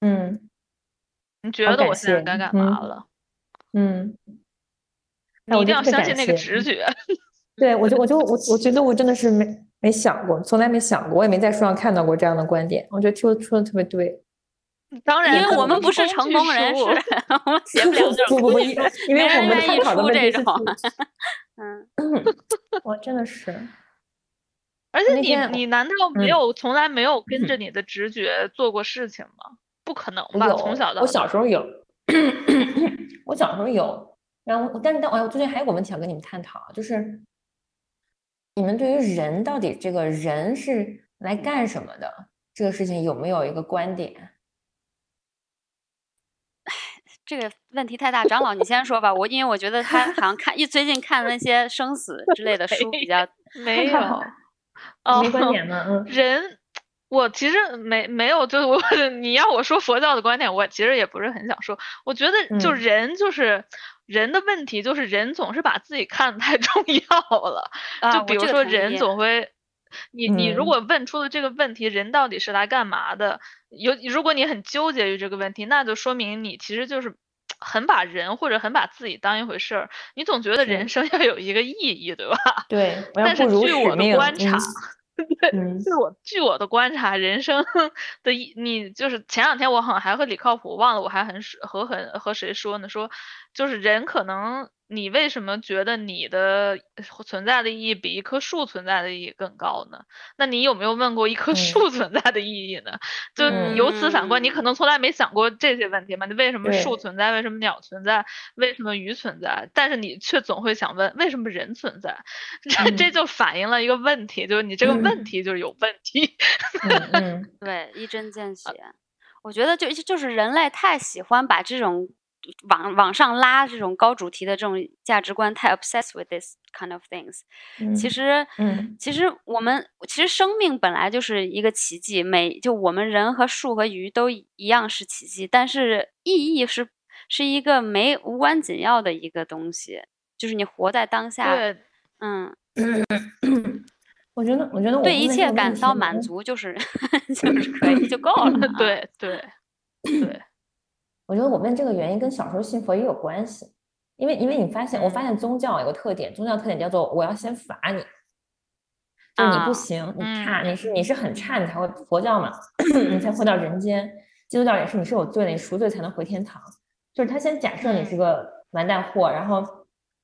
嗯，你觉得我现在该干嘛了？嗯，你一定要相信那个直觉。对，我就我就我我觉得我真的是没没想过，从来没想过，我也没在书上看到过这样的观点，我觉得说说的特别对。当然，因为我们不是成功人士，我们写不了这种工具书，因 为我们愿意出这种。嗯，我真的是。而且你你难道没有从来没有跟着你的直觉做过事情吗？不可能吧？从小到我小时候有，我小时候有。然后，但是但我最近还有个问题想跟你们探讨，就是你们对于人到底这个人是来干什么的这个事情有没有一个观点？这个问题太大，长老你先说吧。我因为我觉得他 好像看一最近看那些生死之类的书比较没有，哦，没观点吗？嗯，人，我其实没没有，就我 你要我说佛教的观点，我其实也不是很想说。我觉得就人就是人的问题，就是人总是把自己看得太 重要了。就比如说人总会，你你如果问出了这个问题，人到底是来干嘛的？有，如果你很纠结于这个问题，那就说明你其实就是很把人或者很把自己当一回事儿。你总觉得人生 要有一个意义，对吧？对。但是据我的观察，对，据我据我的观察，人生的意，你就是前两天我好像还和李靠谱忘了，我还很和很和谁说呢？说就是人可能。你为什么觉得你的存在的意义比一棵树存在的意义更高呢？那你有没有问过一棵树存在的意义呢？就由此反观，你可能从来没想过这些问题嘛？你为什么树存在？为什么鸟存在？为什么鱼存在？但是你却总会想问，为什么人存在？这这就反映了一个问题，就是你这个问题就是有问题。嗯，对，一针见血。我觉得就就是人类太喜欢把这种。往往上拉这种高主题的这种价值观，太 obsessed with this kind of things。其实，嗯，其实我们其实生命本来就是一个奇迹，每就我们人和树和鱼都一样是奇迹，但是意义是是一个没无关紧要的一个东西，就是你活在当下。对，嗯，我觉得，我觉得对一切感到满足就是 就是可以就够了。对对对。我觉得我问这个原因跟小时候信佛也有关系，因为因为你发现，我发现宗教有个特点，宗教特点叫做我要先罚你，就你不行，你差，你是你是很差，你才会佛教嘛，你才会到人间。基督教也是，你是有罪的，你赎罪才能回天堂。就是他先假设你是个完蛋货，然后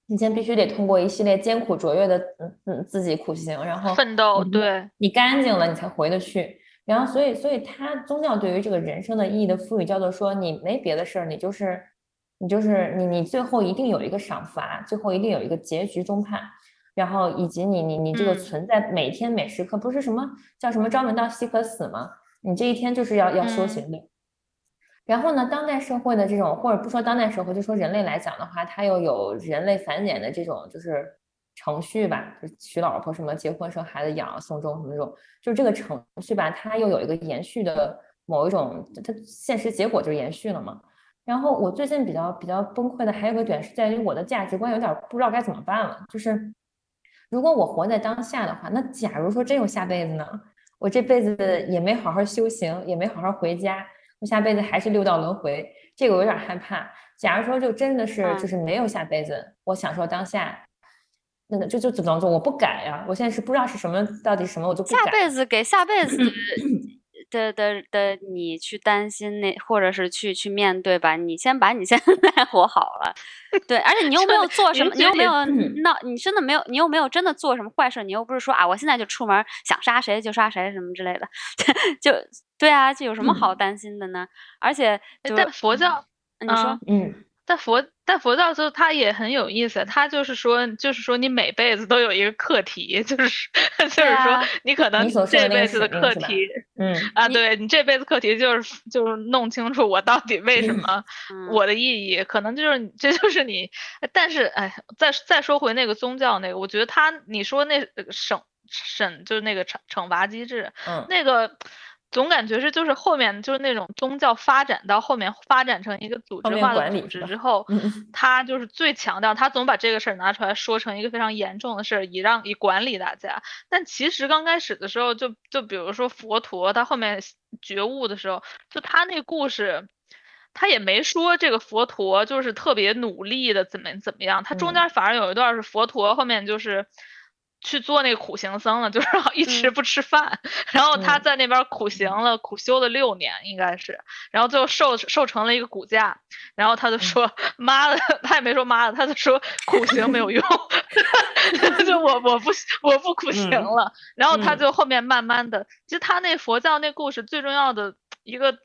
你先必须得通过一系列艰苦卓越的嗯嗯自己苦行，然后奋斗，对你干净了，你才回得去。然后，所以，所以他宗教对于这个人生的意义的赋予叫做说，你没别的事儿，你就是，你就是你，你最后一定有一个赏罚，最后一定有一个结局终判，然后以及你，你，你这个存在每天每时刻不是什么叫什么朝闻道夕可死吗？你这一天就是要要修行的。然后呢，当代社会的这种，或者不说当代社会，就说人类来讲的话，它又有人类繁衍的这种就是。程序吧，就娶老婆什么，结婚生孩子养送终什么这种，就是这个程序吧，它又有一个延续的某一种，它现实结果就延续了嘛。然后我最近比较比较崩溃的还有个点是在于我的价值观有点不知道该怎么办了。就是如果我活在当下的话，那假如说真有下辈子呢？我这辈子也没好好修行，也没好好回家，我下辈子还是六道轮回，这个我有点害怕。假如说就真的是就是没有下辈子，我享受当下。那个就就怎么做？我不改呀！我现在是不知道是什么，到底什么，我就不改。下辈子给下辈子的的的你去担心那，或者是去去面对吧。你先把你现在活好了，对，而且你又没有做什么，你又没有闹，你真的没有，你又没有真的做什么坏事，你又不是说啊，我现在就出门想杀谁就杀谁什么之类的，就对啊，这有什么好担心的呢？而且在佛教，你说，嗯。在佛但佛教就，它也很有意思。它就是说，就是说，你每辈子都有一个课题，就是 就是说，你可能这辈子的课题，嗯啊，对你这辈子课题就是就是弄清楚我到底为什么我的意义，可能就是这就是你。但是，哎，再再说回那个宗教那个，我觉得他你说那审审就是那个惩惩罚机制，嗯，那个。总感觉是，就是后面就是那种宗教发展到后面发展成一个组织化的组织之后，他就是最强调，他总把这个事儿拿出来说成一个非常严重的事儿，以让以管理大家。但其实刚开始的时候，就就比如说佛陀，他后面觉悟的时候，就他那故事，他也没说这个佛陀就是特别努力的怎么怎么样，他中间反而有一段是佛陀后面就是。去做那个苦行僧了，就是 一直不吃饭，然后他在那边苦行了，苦修了六年应该是，然后最后瘦瘦成了一个骨架，然后他就说妈的，他也没说妈的，他就说苦行没有用 就我我不我不苦行了，然后他就后面慢慢的，其实他那佛教那故事最重要的一个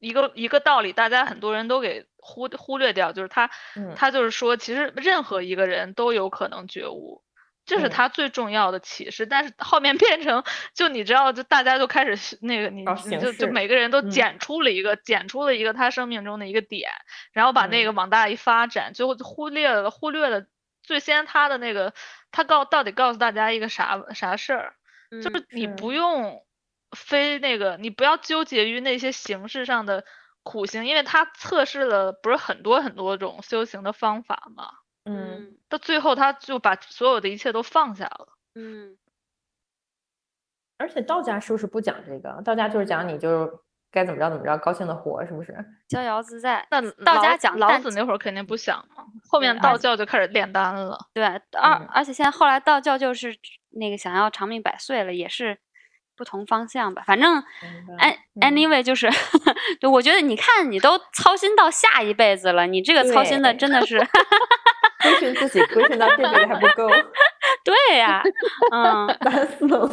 一个一个道理，大家很多人都给忽忽略掉，就是他他就是说，其实任何一个人都有可能觉悟。这是他最重要的启示，但是后面变成就你知道，就大家就开始那个，你你就就每个人都剪出了一个，剪出了一个他生命中的一个点，然后把那个往大一发展，最后忽略了忽略了最先他的那个，他告到底告诉大家一个啥啥事儿，就是你不用非那个，你不要纠结于那些形式上的苦行，因为他测试了不是很多很多种修行的方法吗？嗯，到最后他就把所有的一切都放下了。嗯，而且道家是不是不讲这个？道家就是讲你就是该怎么着怎么着，高兴的活，是不是？逍遥自在。那道家讲老子那会儿肯定不想嘛，后面道教就开始炼丹了。对，而而且现在后来道教就是那个想要长命百岁了，也是不同方向吧。反正，an anyway 就是，对，我觉得你看你都操心到下一辈子了，你这个操心的真的是。规训自己，规训到这辈子还不够。对呀，嗯，烦死了。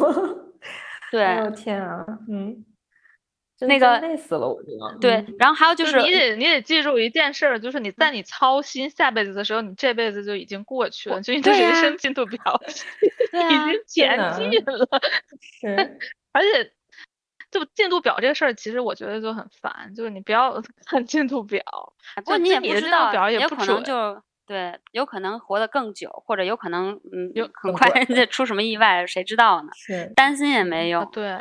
对，哎呦天啊，嗯，那个累死了，我觉得。对，然后还有就是，你得你得记住一件事儿，就是你在你操心下辈子的时候，你这辈子就已经过去了，就你的人生进度表 已经前进了。是，而且就进度表这个事儿，其实我觉得就很烦，就是你不要看进度表，不过你也不知道，也可能就。对，有可能活得更久，或者有可能，嗯，有很快人家出什么意外，谁知道呢？是担心也没用。对，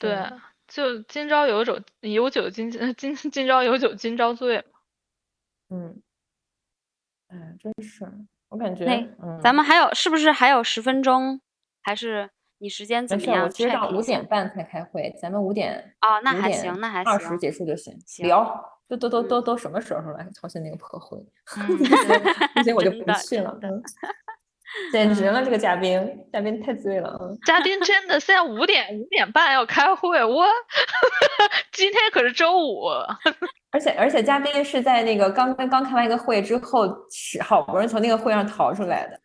对，就今朝有酒有酒今今 今朝有酒今朝醉嘛。嗯，哎，真是，我感觉，嗯，咱们还有是不是还有十分钟？还是你时间怎么样？我其实到五点半才开会，咱们五点哦，那还行，那还行，二十结束就行，聊。都都都都都什么时候了？操心那个破会，那些我就不去了。简直了，这个嘉宾，嘉宾太醉了。嘉宾真的现在五点五点半要开会，我 今天可是周五。而且而且嘉宾是在那个刚刚刚开完一个会之后，是好不容易从那个会上逃出来的。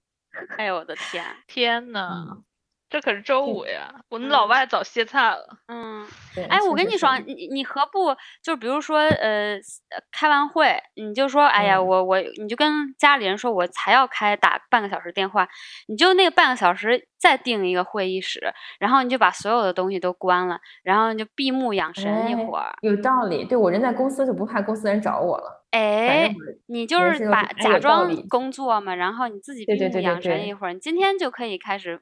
哎呦我的天，天呐！这可是周五呀，我们老外早歇菜了。嗯，哎，我跟你说，你你何不就比如说，呃，开完会你就说，哎呀，我我你就跟家里人说，我才要开打半个小时电话，你就那个半个小时再定一个会议室，然后你就把所有的东西都关了，然后你就闭目养神一会儿。有道理，对我人在公司就不怕公司人找我了。哎，你就是把假装工作嘛，然后你自己闭目养神一会儿，你今天就可以开始。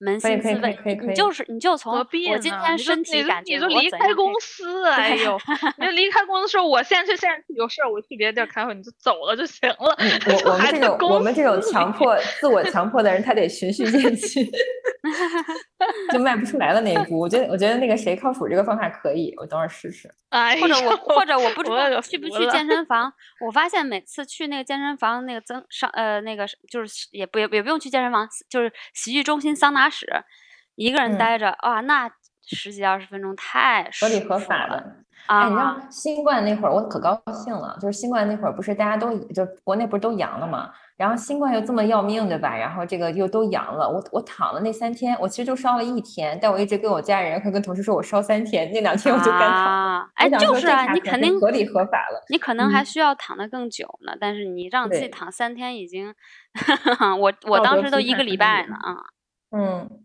扪心自问，你就是你就从我今天身体感觉，你就离开公司，哎呦，你就离开公司说，我现在去，现在有事儿，我去别的地儿开会，你就走了就行了。我我们这种我们这种强迫自我强迫的人，他得循序渐进，就迈不出来的那一步。我觉得我觉得那个谁靠谱这个方法可以，我等会儿试试。或者我或者我不知道去不去健身房，我发现每次去那个健身房那个增上呃那个就是也不也也不用去健身房，就是洗浴中心桑拿。室一个人待着啊，那十几二十分钟太合理合法了。哎，你知道新冠那会儿我可高兴了，就是新冠那会儿不是大家都就国内不是都阳了嘛，然后新冠又这么要命，对吧？然后这个又都阳了，我我躺了那三天，我其实就烧了一天，但我一直跟我家人和跟同事说我烧三天，那两天我就干躺。哎，就是啊，你肯定合理合法了，你可能还需要躺的更久呢，但是你让自己躺三天已经，我我当时都一个礼拜呢啊，嗯。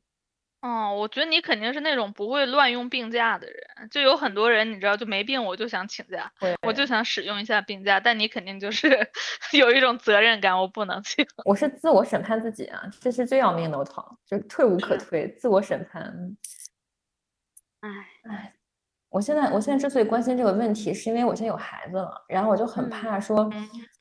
哦，我觉得你肯定是那种不会乱用病假的人，就有很多人你知道就没病我就想请假，我就想使用一下病假，但你肯定就是 有一种责任感，我不能请。我是自我审判自己啊，这是最要命的，我操，就退无可退，自我审判。哎哎，我现在我现在之所以关心这个问题，是因为我现在有孩子了，然后我就很怕说，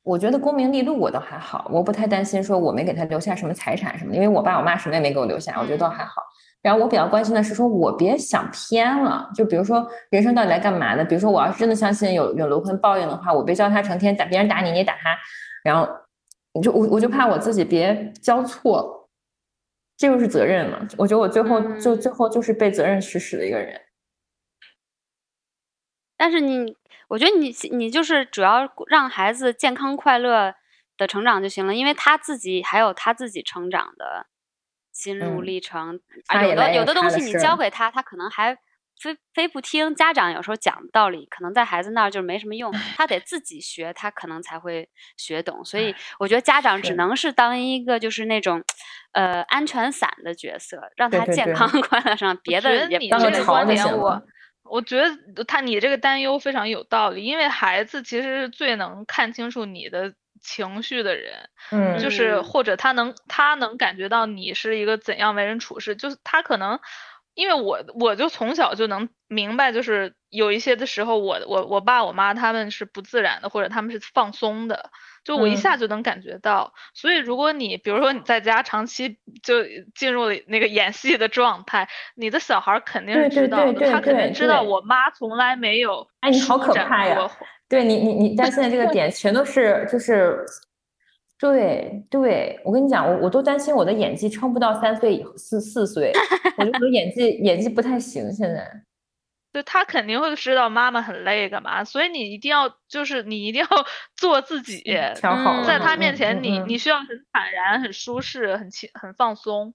我觉得功名利禄我倒还好，我不太担心说我没给他留下什么财产什么，因为我爸我妈什么也没给我留下，我觉得倒还好。然后我比较关心的是，说我别想偏了。就比如说，人生到底来干嘛的？比如说，我要是真的相信有有轮回报应的话，我别教他成天打别人打你，你也打他。然后，你就我我就怕我自己别交错，这就是责任嘛。我觉得我最后就最后就是被责任驱使的一个人。但是你，我觉得你你就是主要让孩子健康快乐的成长就行了，因为他自己还有他自己成长的。心路历程，有的有的东西你教给他，他可能还非非不听。家长有时候讲道理，可能在孩子那儿就没什么用，他得自己学，他可能才会学懂。所以我觉得家长只能是当一个就是那种，呃，安全伞的角色，让他健康 快乐上。别的也当个观点，我我觉得他你这个担忧非常有道理，因为孩子其实是最能看清楚你的。情绪的人，嗯，就是或者他能他能感觉到你是一个怎样为人处事，就是他可能，因为我我就从小就能明白，就是有一些的时候，我我我爸我妈他们是不自然的，或者他们是放松的，就我一下就能感觉到。所以如果你比如说你在家长期就进入了那个演戏的状态，你的小孩肯定是知道的，他肯定知道我妈从来没有哎，你好可怕呀。对你，你你，但现在这个点全都是就是，对对，我跟你讲，我我都担心我的演技撑不到三岁以后四四岁，我觉得我演技演技不太行。现在，对他肯定会知道妈妈很累干嘛，所以你一定要就是你一定要 做自己，调好，在他面前你你需要很坦然、很舒适、很轻、很放松。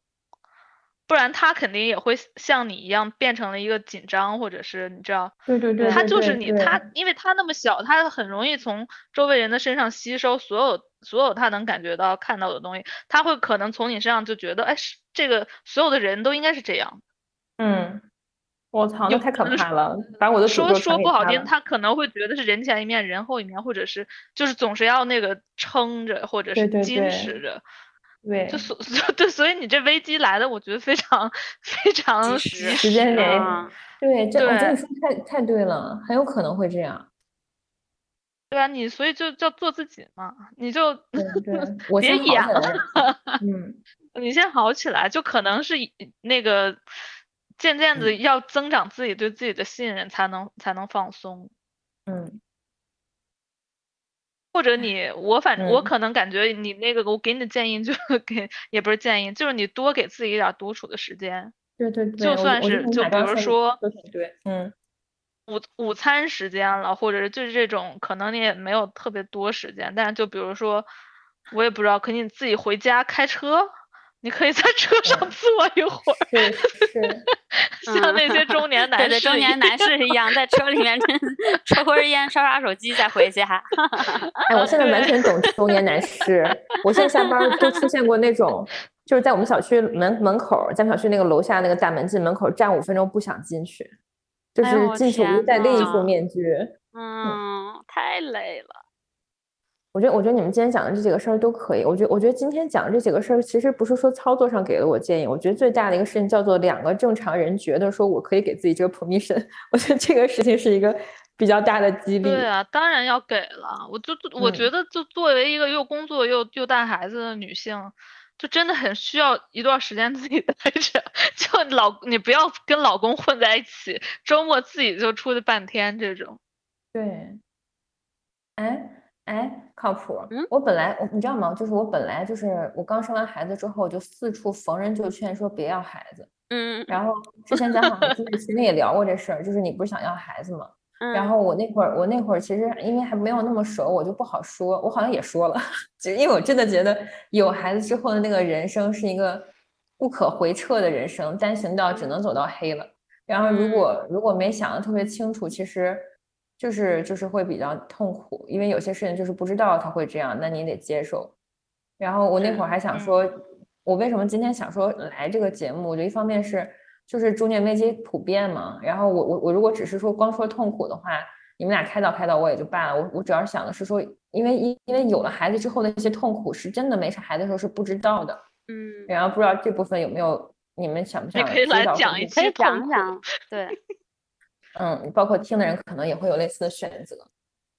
不然他肯定也会像你一样变成了一个紧张，或者是你知道，对对对，他就是你他，因为他那么小，他很容易从周围人的身上吸收所有所有他能感觉到看到的东西，他会可能从你身上就觉得，哎，是这个所有的人都应该是这样。嗯，我操，那太可怕了，把我的说说不好听，他可能会觉得是人前一面，人后一面，或者是就是总是要那个撑着，或者是矜持着。对，就所对，所以你这危机来的，我觉得非常非常时间点，对，这我跟你说太太对了，很有可能会这样。对啊，你所以就叫做自己嘛，你就 别演了，嗯，你先好起来，就可能是那个渐渐的要增长自己对自己的信任，才能才能放松，嗯。或者你我反正我可能感觉你那个我给你的建议就是 给也不是建议，就是你多给自己一点独处的时间。对对对，就算是就比如说，对，嗯，午午餐时间了，或者是就是这种，可能你也没有特别多时间，但是就比如说，我也不知道，可能你自己回家开车。你可以在车上坐一会儿，是是，像那些中年男士，中年男士一样，在车里面抽会儿烟，刷刷手机再回家。哎，我现在完全懂中年男士。我现在下班都出现过那种，就是在我们小区门门口，在小区那个楼下那个大门进门口站五分钟不想进去，就是进去无戴另一副面具。嗯，太累了。我觉得，我觉得你们今天讲的这几个事儿都可以。我觉得，我觉得今天讲的这几个事儿，其实不是说操作上给了我建议。我觉得最大的一个事情叫做两个正常人觉得说我可以给自己这个 permission。我觉得这个事情是一个比较大的激励。对啊，当然要给了。我就我觉得，就作为一个又工作又又带孩子的女性，就真的很需要一段时间自己待着。就老你不要跟老公混在一起，周末自己就出去半天这种。对。哎。哎，靠谱。嗯，我本来我你知道吗？就是我本来就是我刚生完孩子之后，就四处逢人就劝说别要孩子，嗯，然后之前咱好像 就是群里也聊过这事儿，就是你不是想要孩子吗？然后我那会儿，我那会儿其实因为还没有那么熟，我就不好说。我好像也说了，就因为我真的觉得有孩子之后的那个人生是一个不可回撤的人生，单行道只能走到黑了。然后如果如果没想的特别清楚，其实就是就是会比较痛苦，因为有些事情就是不知道他会这样，那你得接受。然后我那会儿还想说，我为什么今天想说来这个节目？我觉得一方面是。就是中年危机普遍嘛，然后我我我如果只是说光说痛苦的话，你们俩开导开导我也就罢了。我我主要想的是说，因为因因为有了孩子之后的一些痛苦，是真的没啥孩子的时候是不知道的。嗯，然后不知道这部分有没有你们想不想？可以来讲一期讲讲。对，嗯，包括听的人可能也会有类似的选择。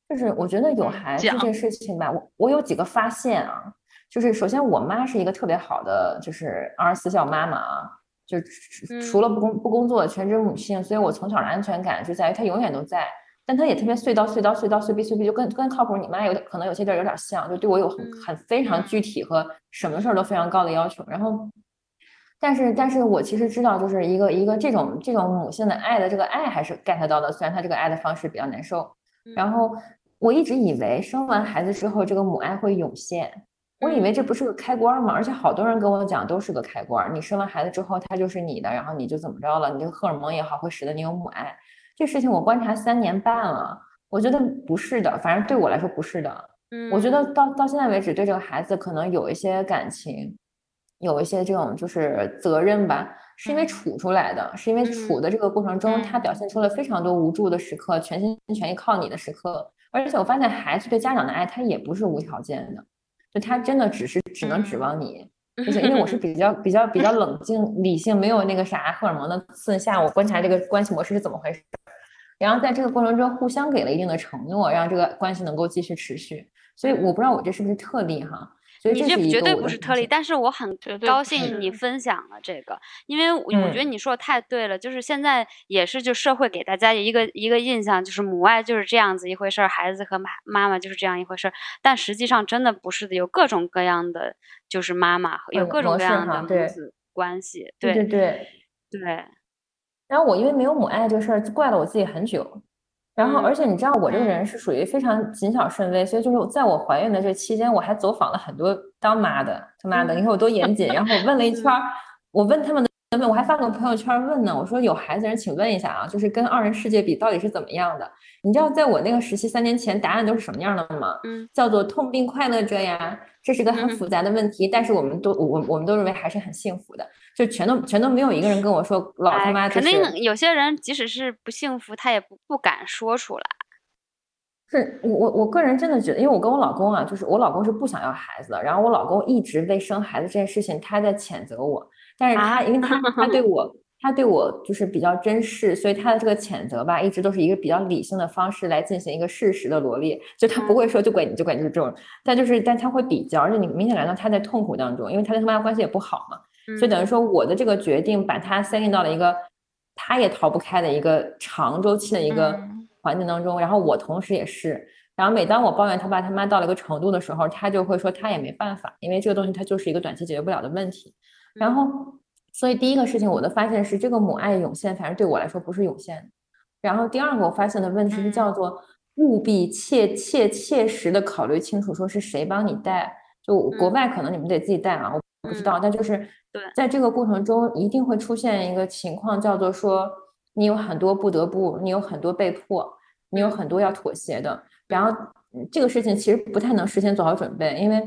就是我觉得有孩子这事情吧，我我有几个发现啊，就是首先我妈是一个特别好的就是二十四孝妈妈啊。就除了不工不工作的全职母亲，所以我从小的安全感就在于她永远都在，但她也特别碎叨碎叨碎叨碎逼碎逼，就跟跟靠谱你妈有可能有些地儿有点像，就对我有很很非常具体和什么事儿都非常高的要求。然后，但是但是我其实知道，就是一个一个这种这种母性的爱的这个爱还是 get 到的，虽然他这个爱的方式比较难受。然后我一直以为生完孩子之后，这个母爱会涌现。我以为这不是个开关吗？而且好多人跟我讲都是个开关。你生完孩子之后，他就是你的，然后你就怎么着了？你这个荷尔蒙也好，会使得你有母爱。这事情我观察三年半了，我觉得不是的，反正对我来说不是的。嗯，我觉得到到现在为止，对这个孩子可能有一些感情，有一些这种就是责任吧，是因为处出来的，是因为处的这个过程中，他表现出了非常多无助的时刻，全心全意靠你的时刻。而且我发现孩子对家长的爱，他也不是无条件的。就他真的只是只能指望你，就是因为我是 比较比较比较冷静理性，没有那个啥荷尔蒙的刺下，我观察这个关系模式是怎么回事，然后在这个过程中互相给了一定的承诺，让这个关系能够继续持续。所以我不知道我这是不是特例哈。你这绝对不是特例，但是我很高兴你分享了这个，因为我觉得你说的太对了，就是现在也是就社会给大家一个一个印象，就是母爱就是这样子一回事儿，孩子和妈妈妈就是这样一回事儿，但实际上真的不是的，有各种各样的就是妈妈，有各种各样的母子关系，对对对对。然后我因为没有母爱这个事儿，怪了我自己很久。然后，而且你知道，我这个人是属于非常谨小慎微，所以就是在我怀孕的这期间，我还走访了很多当妈的、他妈的，你看我多严谨。然后我问了一圈，我问他们的。我还发个朋友圈问呢，我说有孩子人请问一下啊，就是跟二人世界比到底是怎么样的？你知道在我那个时期三年前答案都是什么样的吗？嗯，叫做痛并快乐着呀，这是个很复杂的问题，但是我们都我我们都认为还是很幸福的，就全都全都没有一个人跟我说老他妈肯定有些人即使是不幸福，他也不不敢说出来。是我我我个人真的觉得，因为我跟我老公啊，就是我老公是不想要孩子的，然后我老公一直为生孩子这件事情他在谴责我。但是他，因为他 他对我，他对我就是比较珍视，所以他的这个谴责吧，一直都是一个比较理性的方式来进行一个事实的罗列，就他不会说就怪你就怪你是这种，但就是但他会比较，而且你明显感到他在痛苦当中，因为他跟他妈关系也不好嘛，所以等于说我的这个决定把他塞进到了一个他也逃不开的一个长周期的一个环境当中，然后我同时也是，然后每当我抱怨他爸他妈到了一个程度的时候，他就会说他也没办法，因为这个东西它就是一个短期解决不了的问题。然后，所以第一个事情我的发现是，这个母爱涌现，反正对我来说不是涌现。然后第二个我发现的问题是，叫做务必切切切实的考虑清楚，说是谁帮你带。就国外可能你们得自己带啊，我不知道。但就是在这个过程中，一定会出现一个情况，叫做说你有很多不得不，你有很多被迫，你有很多要妥协的。然后这个事情其实不太能事先做好准备，因为。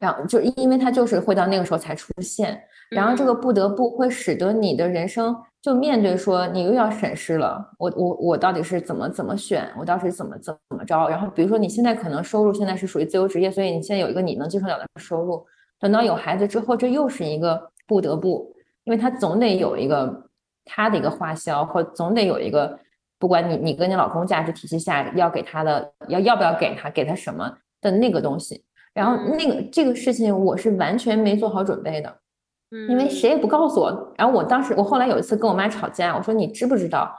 然后就因为它就是会到那个时候才出现，然后这个不得不会使得你的人生就面对说你又要审视了，我我我到底是怎么怎么选，我到底是怎么怎怎么着？然后比如说你现在可能收入现在是属于自由职业，所以你现在有一个你能接受了的收入，等到有孩子之后，这又是一个不得不，因为他总得有一个他的一个花销，或总得有一个不管你你跟你老公价值体系下要给他的要要不要给他给他什么的那个东西。然后那个这个事情我是完全没做好准备的，因为谁也不告诉我。然后我当时我后来有一次跟我妈吵架，我说你知不知道，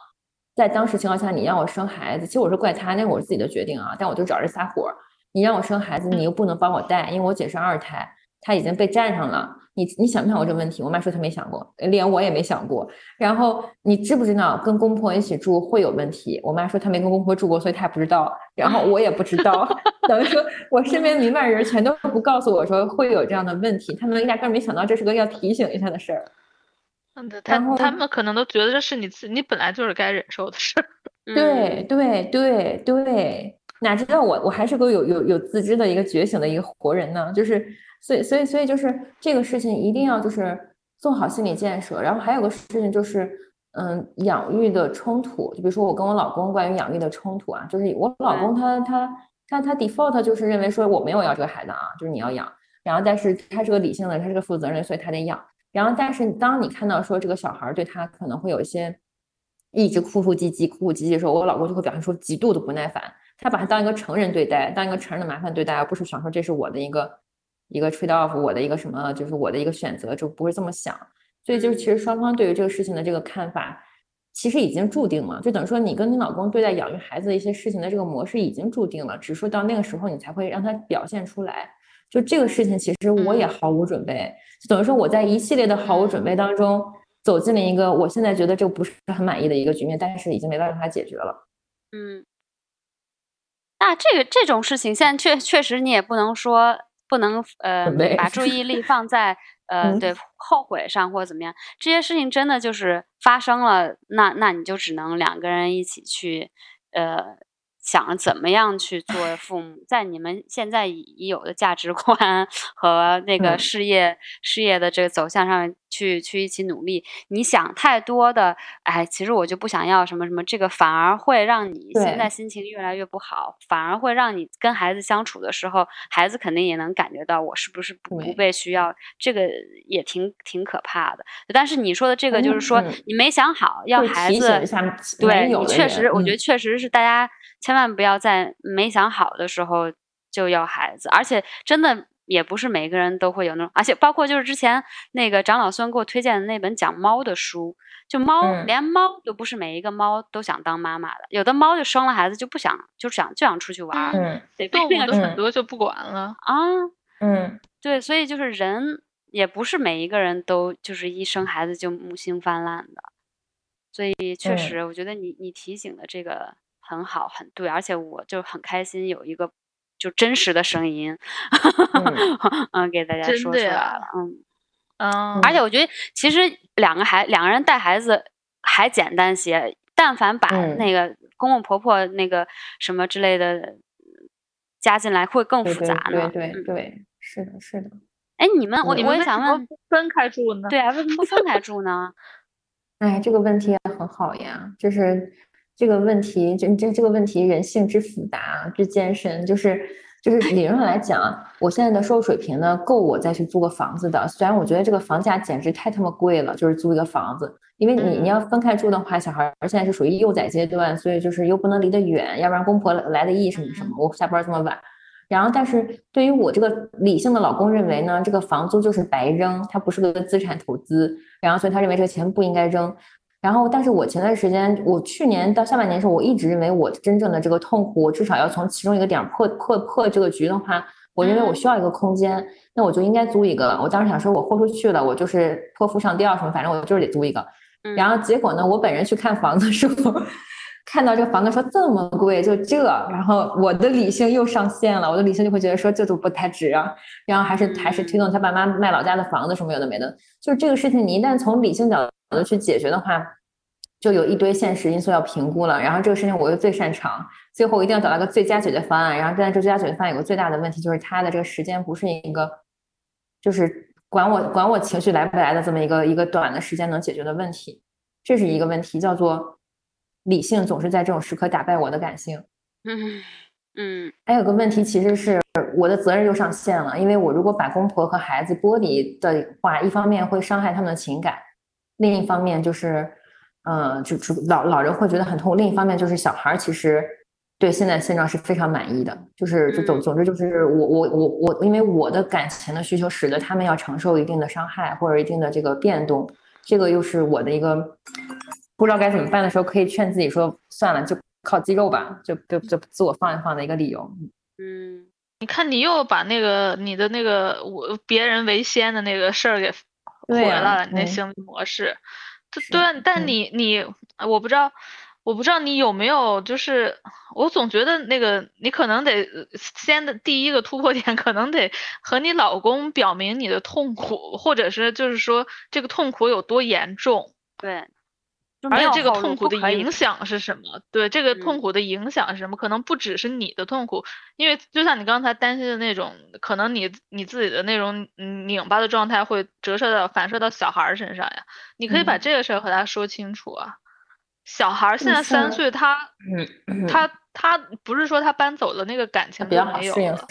在当时情况下你让我生孩子，其实我是怪他，那我是我自己的决定啊，但我就找人撒火。你让我生孩子，你又不能帮我带，因为我姐是二胎，他已经被占上了。你你想没想过这个问题？我妈说她没想过，连我也没想过。然后你知不知道跟公婆一起住会有问题？我妈说她没跟公婆住过，所以她也不知道。然后我也不知道，等于说我身边明白人全都不告诉我说会有这样的问题，他们压根没想到这是个要提醒一下的事儿。嗯，他他们可能都觉得这是你自你本来就是该忍受的事儿。对对对对，哪知道我我还是个有有有自知的一个觉醒的一个活人呢？就是。所以，所以，所以就是这个事情一定要就是做好心理建设。然后还有个事情就是，嗯，养育的冲突。就比如说我跟我老公关于养育的冲突啊，就是我老公他他他他 default 就是认为说我没有要这个孩子啊，就是你要养。然后但是他是个理性的，他是个负责任，所以他得养。然后但是当你看到说这个小孩对他可能会有一些一直哭哭唧唧、哭哭唧唧的时候，我老公就会表现出极度的不耐烦。他把他当一个成人对待，当一个成人的麻烦对待，而不是想说这是我的一个。一个 trade off，我的一个什么，就是我的一个选择，就不会这么想。所以就是其实双方对于这个事情的这个看法，其实已经注定了。就等于说你跟你老公对待养育孩子的一些事情的这个模式已经注定了，只是说到那个时候你才会让他表现出来。就这个事情，其实我也毫无准备。就等于说我在一系列的毫无准备当中，走进了一个我现在觉得这个不是很满意的一个局面，但是已经没办法解决了。嗯，那这个这种事情，现在确确实你也不能说。不能呃 把注意力放在 呃对后悔上或者怎么样，这些事情真的就是发生了，那那你就只能两个人一起去呃。想着怎么样去做父母，在你们现在已有的价值观 和那个事业事业的这个走向上去去一起努力。你想太多的，哎，其实我就不想要什么什么，这个反而会让你现在心情越来越不好，反而会让你跟孩子相处的时候，孩子肯定也能感觉到我是不是不不被需要，这个也挺挺可怕的。但是你说的这个就是说，你没想好要孩子，对你确实，我觉得确实是大家。千万不要在没想好的时候就要孩子，而且真的也不是每个人都会有那种，而且包括就是之前那个长老孙给我推荐的那本讲猫的书，就猫连猫都不是每一个猫都想当妈妈的，有的猫就生了孩子就不想，就想就想出去玩，嗯，动物的很多就不管了。啊，嗯，对，所以就是人也不是每一个人都就是一生孩子就母性泛滥的，所以确实我觉得你你提醒的这个。很好，很对，而且我就很开心有一个就真实的声音，嗯，给大家说出来了，嗯嗯，而且我觉得其实两个孩两个人带孩子还简单些，但凡把那个公公婆婆那个什么之类的加进来，会更复杂呢。对对对，是的，是的。哎，你们我我也想问，分开住呢？对啊，为什么不分开住呢？哎，这个问题也很好呀，就是。这个问题，这这这个问题，人性之复杂之艰深，就是就是理论上来讲，我现在的收入水平呢，够我再去租个房子的。虽然我觉得这个房价简直太他妈贵了，就是租一个房子，因为你你要分开住的话，小孩现在是属于幼崽阶段，所以就是又不能离得远，要不然公婆来的意什么什么，我下班这么晚。然后，但是对于我这个理性的老公认为呢，这个房租就是白扔，它不是个资产投资，然后所以他认为这个钱不应该扔。然后，但是我前段时间，我去年到下半年的时候，我一直认为我真正的这个痛苦，我至少要从其中一个点破破破这个局的话，我认为我需要一个空间，那我就应该租一个。我当时想说，我豁出去了，我就是泼妇上吊什么，反正我就是得租一个。然后结果呢，我本人去看房子的时候，看到这个房子说这么贵，就这，然后我的理性又上线了，我的理性就会觉得说这都不太值啊。然后还是还是推动他爸妈卖老家的房子什么有的没的，就是这个事情，你一旦从理性角。度去解决的话，就有一堆现实因素要评估了。然后这个事情我又最擅长，最后一定要找到个最佳解决方案。然后但这最佳解决方案有个最大的问题，就是它的这个时间不是一个，就是管我管我情绪来不来的这么一个一个短的时间能解决的问题。这是一个问题，叫做理性总是在这种时刻打败我的感性。嗯嗯。还有个问题，其实是我的责任又上线了，因为我如果把公婆和孩子剥离的话，一方面会伤害他们的情感。另一方面就是，嗯，就就老老人会觉得很痛。另一方面就是小孩其实对现在现状是非常满意的。就是就总总之就是我我我我，因为我的感情的需求使得他们要承受一定的伤害或者一定的这个变动。这个又是我的一个不知道该怎么办的时候，可以劝自己说算了，就靠肌肉吧，就就就自我放一放的一个理由。嗯，你看，你又把那个你的那个我别人为先的那个事儿给毁了，你那行为模式。对，但你你我不知道，我不知道你有没有，就是我总觉得那个你可能得先的第一个突破点，可能得和你老公表明你的痛苦，或者是就是说这个痛苦有多严重。对。而且这个痛苦的影响是什么？对，这个痛苦的影响是什么？可能不只是你的痛苦，因为就像你刚才担心的那种，可能你你自己的那种拧巴的状态会折射到反射到小孩身上呀。你可以把这个事儿和他说清楚啊。小孩现在三岁，他他他不是说他搬走了那个感情就没有了，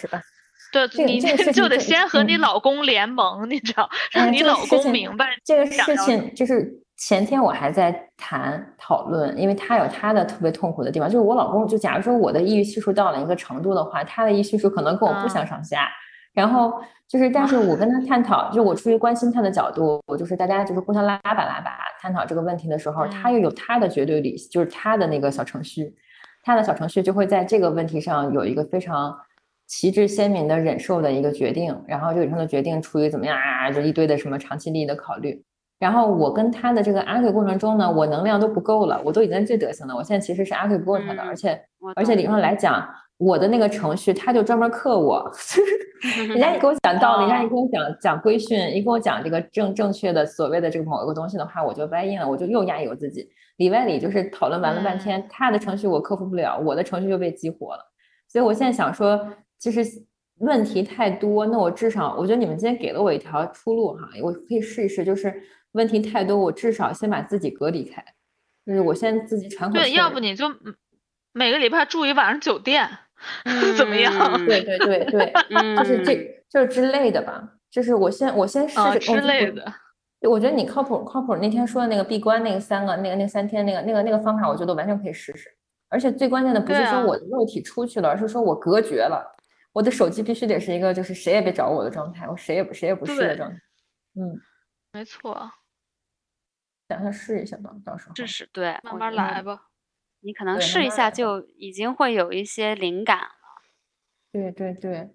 对，你就得先和你老公联盟，你知道，让你老公明白这个事情就是。前天我还在谈讨论，因为他有他的特别痛苦的地方，就是我老公，就假如说我的抑郁系数到了一个程度的话，他的抑郁系数可能跟我不相上下。然后就是，但是我跟他 探讨，就我出于关心他的角度，我就是大家就是互相拉把拉把探讨这个问题的时候，他又有他的绝对理，就是他的那个小程序，他的小程序就会在这个问题上有一个非常旗帜鲜明的忍受的一个决定，然后这个忍受的决定出于怎么样啊，就一堆的什么长期利益的考虑。然后我跟他的这个 argue 过程中呢，我能量都不够了，我都已经这德行了。我现在其实是 argue 不过他的，而且而且理论上来讲，我的那个程序他就专门克我。人家一给我讲道理，人家一给我讲讲规训，一跟我讲这个正正确的所谓的这个某一个东西的话，我就歪硬了，我就又压抑我自己。里外里就是讨论完了半天，他的程序我克服不了，我的程序就被激活了。所以我现在想说，其实问题太多，那我至少我觉得你们今天给了我一条出路哈，我可以试一试，就是。问题太多，我至少先把自己隔离开，就是我先自己喘口气。对，要不你就每个礼拜住一晚上酒店，怎么样？对对对对，就是这就是之类的吧。就是我先我先试试之类的。我觉得你靠谱靠谱。那天说的那个闭关那个三个那个那三天那个那个那个方法，我觉得完全可以试试。而且最关键的不是说我的肉体出去了，而是说我隔绝了，我的手机必须得是一个就是谁也别找我的状态，我谁也不谁也不是的状态。嗯，没错。想想试一下吧，到时候试试对，慢慢来吧。你可能试一下就已经会有一些灵感了。对对对，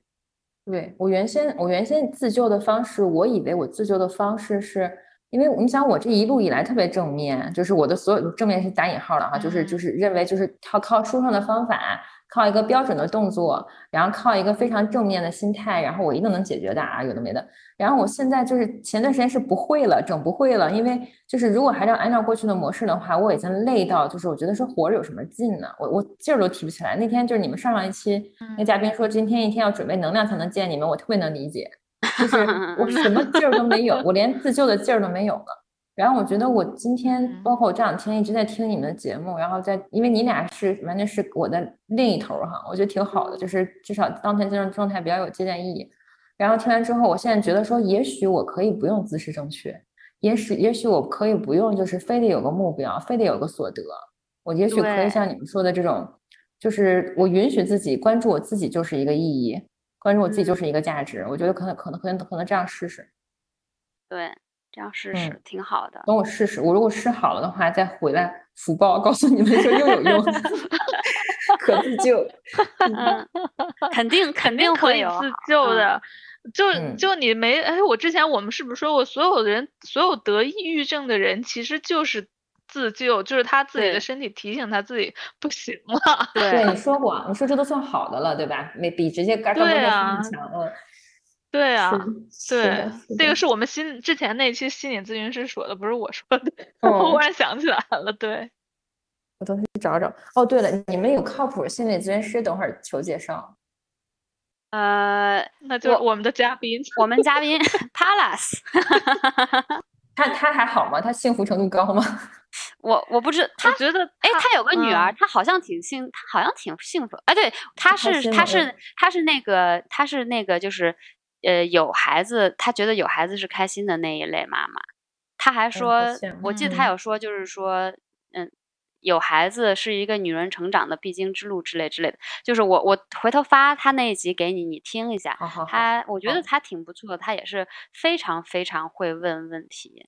对我原先我原先自救的方式，我以为我自救的方式是因为你想我这一路以来特别正面，就是我的所有正面是打引号的哈，就是就是认为就是靠靠书上的方法。靠一个标准的动作，然后靠一个非常正面的心态，然后我一定能解决的啊，有的没的。然后我现在就是前段时间是不会了，整不会了，因为就是如果还是要按照过去的模式的话，我已经累到就是我觉得说活着有什么劲呢？我我劲儿都提不起来。那天就是你们上上一期那嘉宾说今天一天要准备能量才能见你们，我特别能理解，就是我 什么劲儿都没有，我连自救的劲儿都没有了。然后我觉得我今天，包括我这两天一直在听你们的节目，然后在因为你俩是完全是我的另一头哈，我觉得挺好的，就是至少当前这种状态比较有借鉴意义。然后听完之后，我现在觉得说，也许我可以不用姿势正确，也许也许我可以不用就是非得有个目标，非得有个所得，我也许可以像你们说的这种，就是我允许自己关注我自己就是一个意义，关注我自己就是一个价值。我觉得可能可能可能可能这样试试。对。这样试试挺好的。等我试试，我如果试好了的话，再回来福报告诉你们说又有用，可自救。嗯，肯定肯定会有自救的。就就你没哎，我之前我们是不是说过，所有的人，所有得抑郁症的人其实就是自救，就是他自己的身体提醒他自己 不行了。对，你说过，你说这都算好的了，对吧？没比直接嘎嘎嘎强。嗯。对啊，对，这个是我们心之前那期心理咨询师说的，不是我说的。我忽然想起来了，对，我等去找找。哦，对了，你们有靠谱心理咨询师？等会儿求介绍。呃，那就我们的嘉宾，我们嘉宾 Palace，他他还好吗？他幸福程度高吗？我我不知，他觉得，哎，他有个女儿，他好像挺幸，他好像挺幸福。哎，对，他是他是他是那个他是那个就是。呃，有孩子，他觉得有孩子是开心的那一类妈妈。他还说，我记得他有说，就是说，嗯，有孩子是一个女人成长的必经之路之类之类的。就是我我回头发她那一集给你，你听一下。她我觉得她挺不错，她也是非常非常会问问题。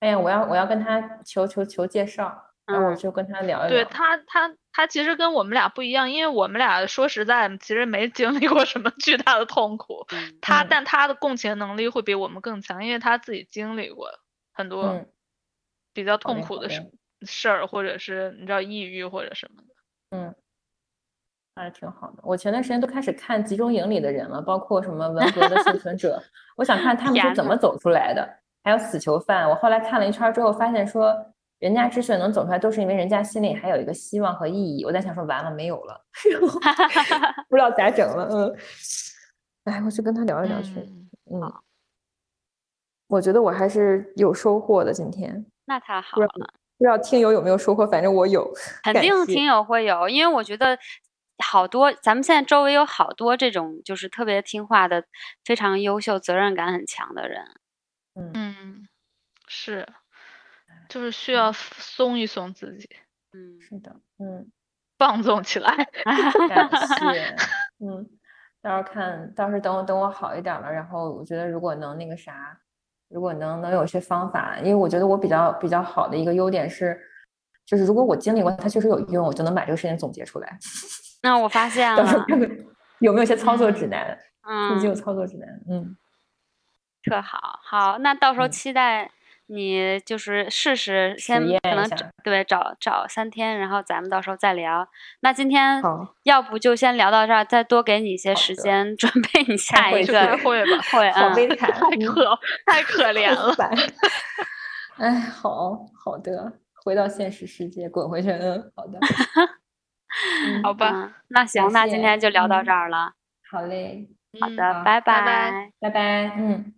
哎呀，我要我要跟她求求求介绍。然后我就跟他聊一聊。对他，他他其实跟我们俩不一样，因为我们俩说实在，其实没经历过什么 巨大的痛苦。他，但他的共情能力会比我们更强，因为他自己经历过很多比较痛苦的事事儿，或者是你知道抑郁或者什么的。嗯，还是挺好的。我前段时间都开始看集中营里的人了，包括什么文革的幸存者，我想看他们是怎么走出来的。还有死囚犯，我后来看了一圈之后，发现说人家之所以能走出来，都是因为人家心里还有一个希望和意义。我在想说，完了没有了，不知道咋整了。嗯，哎，我去跟他聊一聊去。嗯，我觉得我还是有收获的今天。那太好了，不知道听友有没有收获，反正我有。肯定听友会有，因为我觉得好多咱们现在周围有好多这种就是特别听话的、非常优秀、责任感很强的人。嗯，是，就是需要松一松自己。嗯，是的，嗯，放纵起来。感谢。嗯，到时候看，到时候等我等我好一点了，然后我觉得如果能那个啥，如果能能有些方法，因为我觉得我比较比较好的一个优点是，就是如果我经历过它确实有用，我就能把这个事情总结出来。那我发现了，有没有些操作指南？嗯，有操作指南。嗯。特好，好，那到时候期待你就是试试，先可能对找找三天，然后咱们到时候再聊。那今天要不就先聊到这儿，再多给你一些时间准备你下一个会吧，会啊，太可太可怜了。哎，好好的，回到现实世界，滚回去。嗯，好的，好吧，那行，那今天就聊到这儿了。好嘞，好的，拜拜，拜拜，嗯。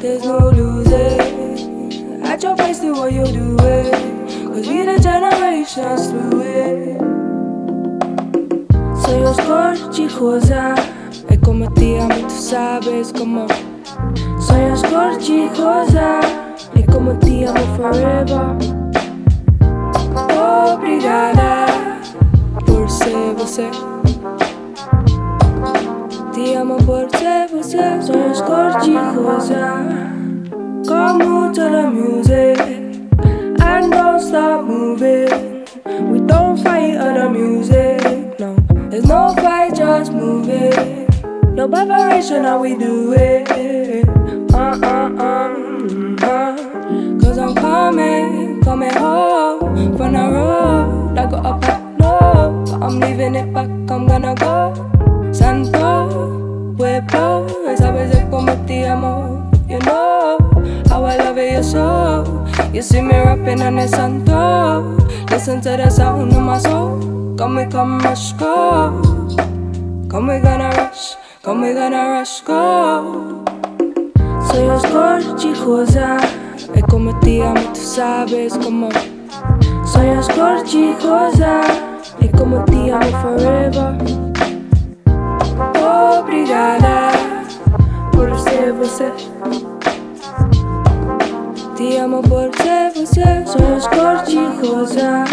There's no losing. At your place, do what you do just through it. Soy escorchijosa, es como tía, tú sabes como. Soy escorchijosa, é como tía, forever. Obrigada por ser você. Te amo por ser você. Sonhos cor-de-rosa. Como toda music. And don't stop moving. We don't fight other music. No, there's no fight, just moving. No preparation, how we do it. Uh uh uh. uh. Cause I'm coming, coming home from the road. I go up. I'm leaving it back, I'm gonna go. Santo, pueblo, esa vez es como te amo. You know how I love it, so. You see me rapping on the Santo. Listen to the sound of my soul. Come, we come, rush, go. Come, we gonna rush, come, we gonna rush, go. Soy oscorchi cosa, es como te amo, tú sabes cómo. Soy oscorchi cosa. E como te amo forever. Obrigada por ser você. Ti amo porque você só é cor-de-rosa